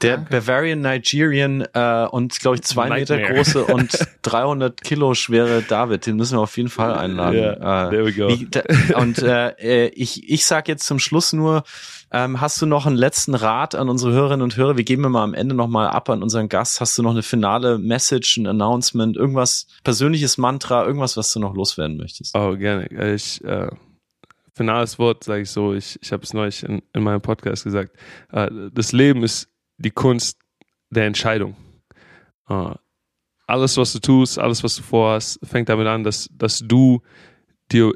Der Danke. Bavarian Nigerian äh, und glaube ich zwei Nightmare. Meter große und 300 Kilo schwere David, den müssen wir auf jeden Fall einladen. Yeah, äh, there we go. Wie, da, und äh, äh, ich, ich sag jetzt zum Schluss nur, ähm, hast du noch einen letzten Rat an unsere Hörerinnen und Hörer? Wir geben immer am Ende nochmal ab an unseren Gast. Hast du noch eine finale Message, ein Announcement, irgendwas persönliches Mantra, irgendwas, was du noch loswerden möchtest? Oh, gerne. Ich äh finales Wort sage ich so, ich, ich habe es neulich in, in meinem Podcast gesagt, äh, das Leben ist die Kunst der Entscheidung. Äh, alles, was du tust, alles, was du vorhast, fängt damit an, dass, dass du dir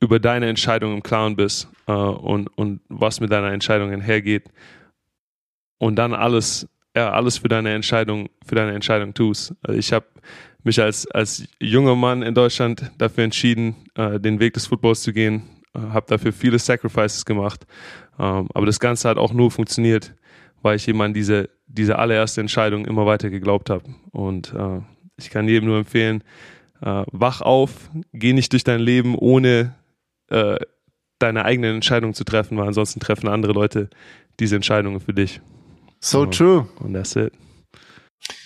über deine Entscheidung im Klaren bist äh, und, und was mit deiner Entscheidung einhergeht und dann alles, ja, alles für deine Entscheidung, für deine Entscheidung tust. Also ich habe mich als, als junger Mann in Deutschland dafür entschieden, äh, den Weg des Footballs zu gehen, habe dafür viele Sacrifices gemacht, ähm, aber das Ganze hat auch nur funktioniert, weil ich eben an diese, diese allererste Entscheidung immer weiter geglaubt habe. Und äh, ich kann jedem nur empfehlen, äh, wach auf, geh nicht durch dein Leben, ohne äh, deine eigenen Entscheidungen zu treffen, weil ansonsten treffen andere Leute diese Entscheidungen für dich. So und, true. Und that's it.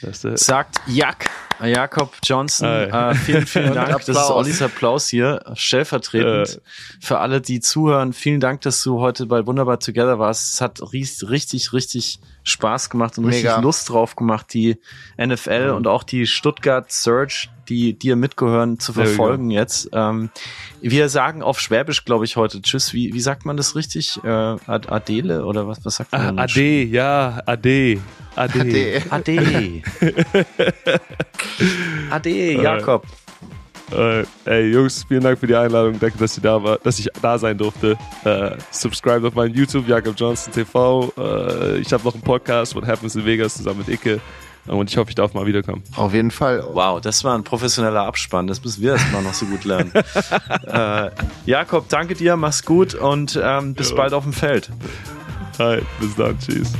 It. Sagt Jak, Jakob Johnson. Äh, vielen, vielen Dank. Das ist Ollis Applaus hier, stellvertretend. Äh. Für alle, die zuhören, vielen Dank, dass du heute bei Wunderbar Together warst. Es hat richtig, richtig Spaß gemacht und Mega. richtig Lust drauf gemacht, die NFL mhm. und auch die Stuttgart Search, die dir mitgehören, zu verfolgen jetzt. Ähm, wir sagen auf Schwäbisch, glaube ich, heute Tschüss. Wie, wie sagt man das richtig? Äh, Adele oder was, was sagt man? Ah, Ade, ja, Ade. Ade. Ade. Ade, Jakob. Äh, ey, Jungs, vielen Dank für die Einladung. Danke, dass, ihr da war, dass ich da sein durfte. Äh, subscribe auf meinen YouTube, Jakob Johnson TV. Äh, ich habe noch einen Podcast, What Happens in Vegas, zusammen mit Icke. Und ich hoffe, ich darf mal wiederkommen. Auf jeden Fall. Wow, das war ein professioneller Abspann. Das müssen wir erstmal noch so gut lernen. äh, Jakob, danke dir, mach's gut und ähm, bis ja. bald auf dem Feld. Hi, bis dann, tschüss.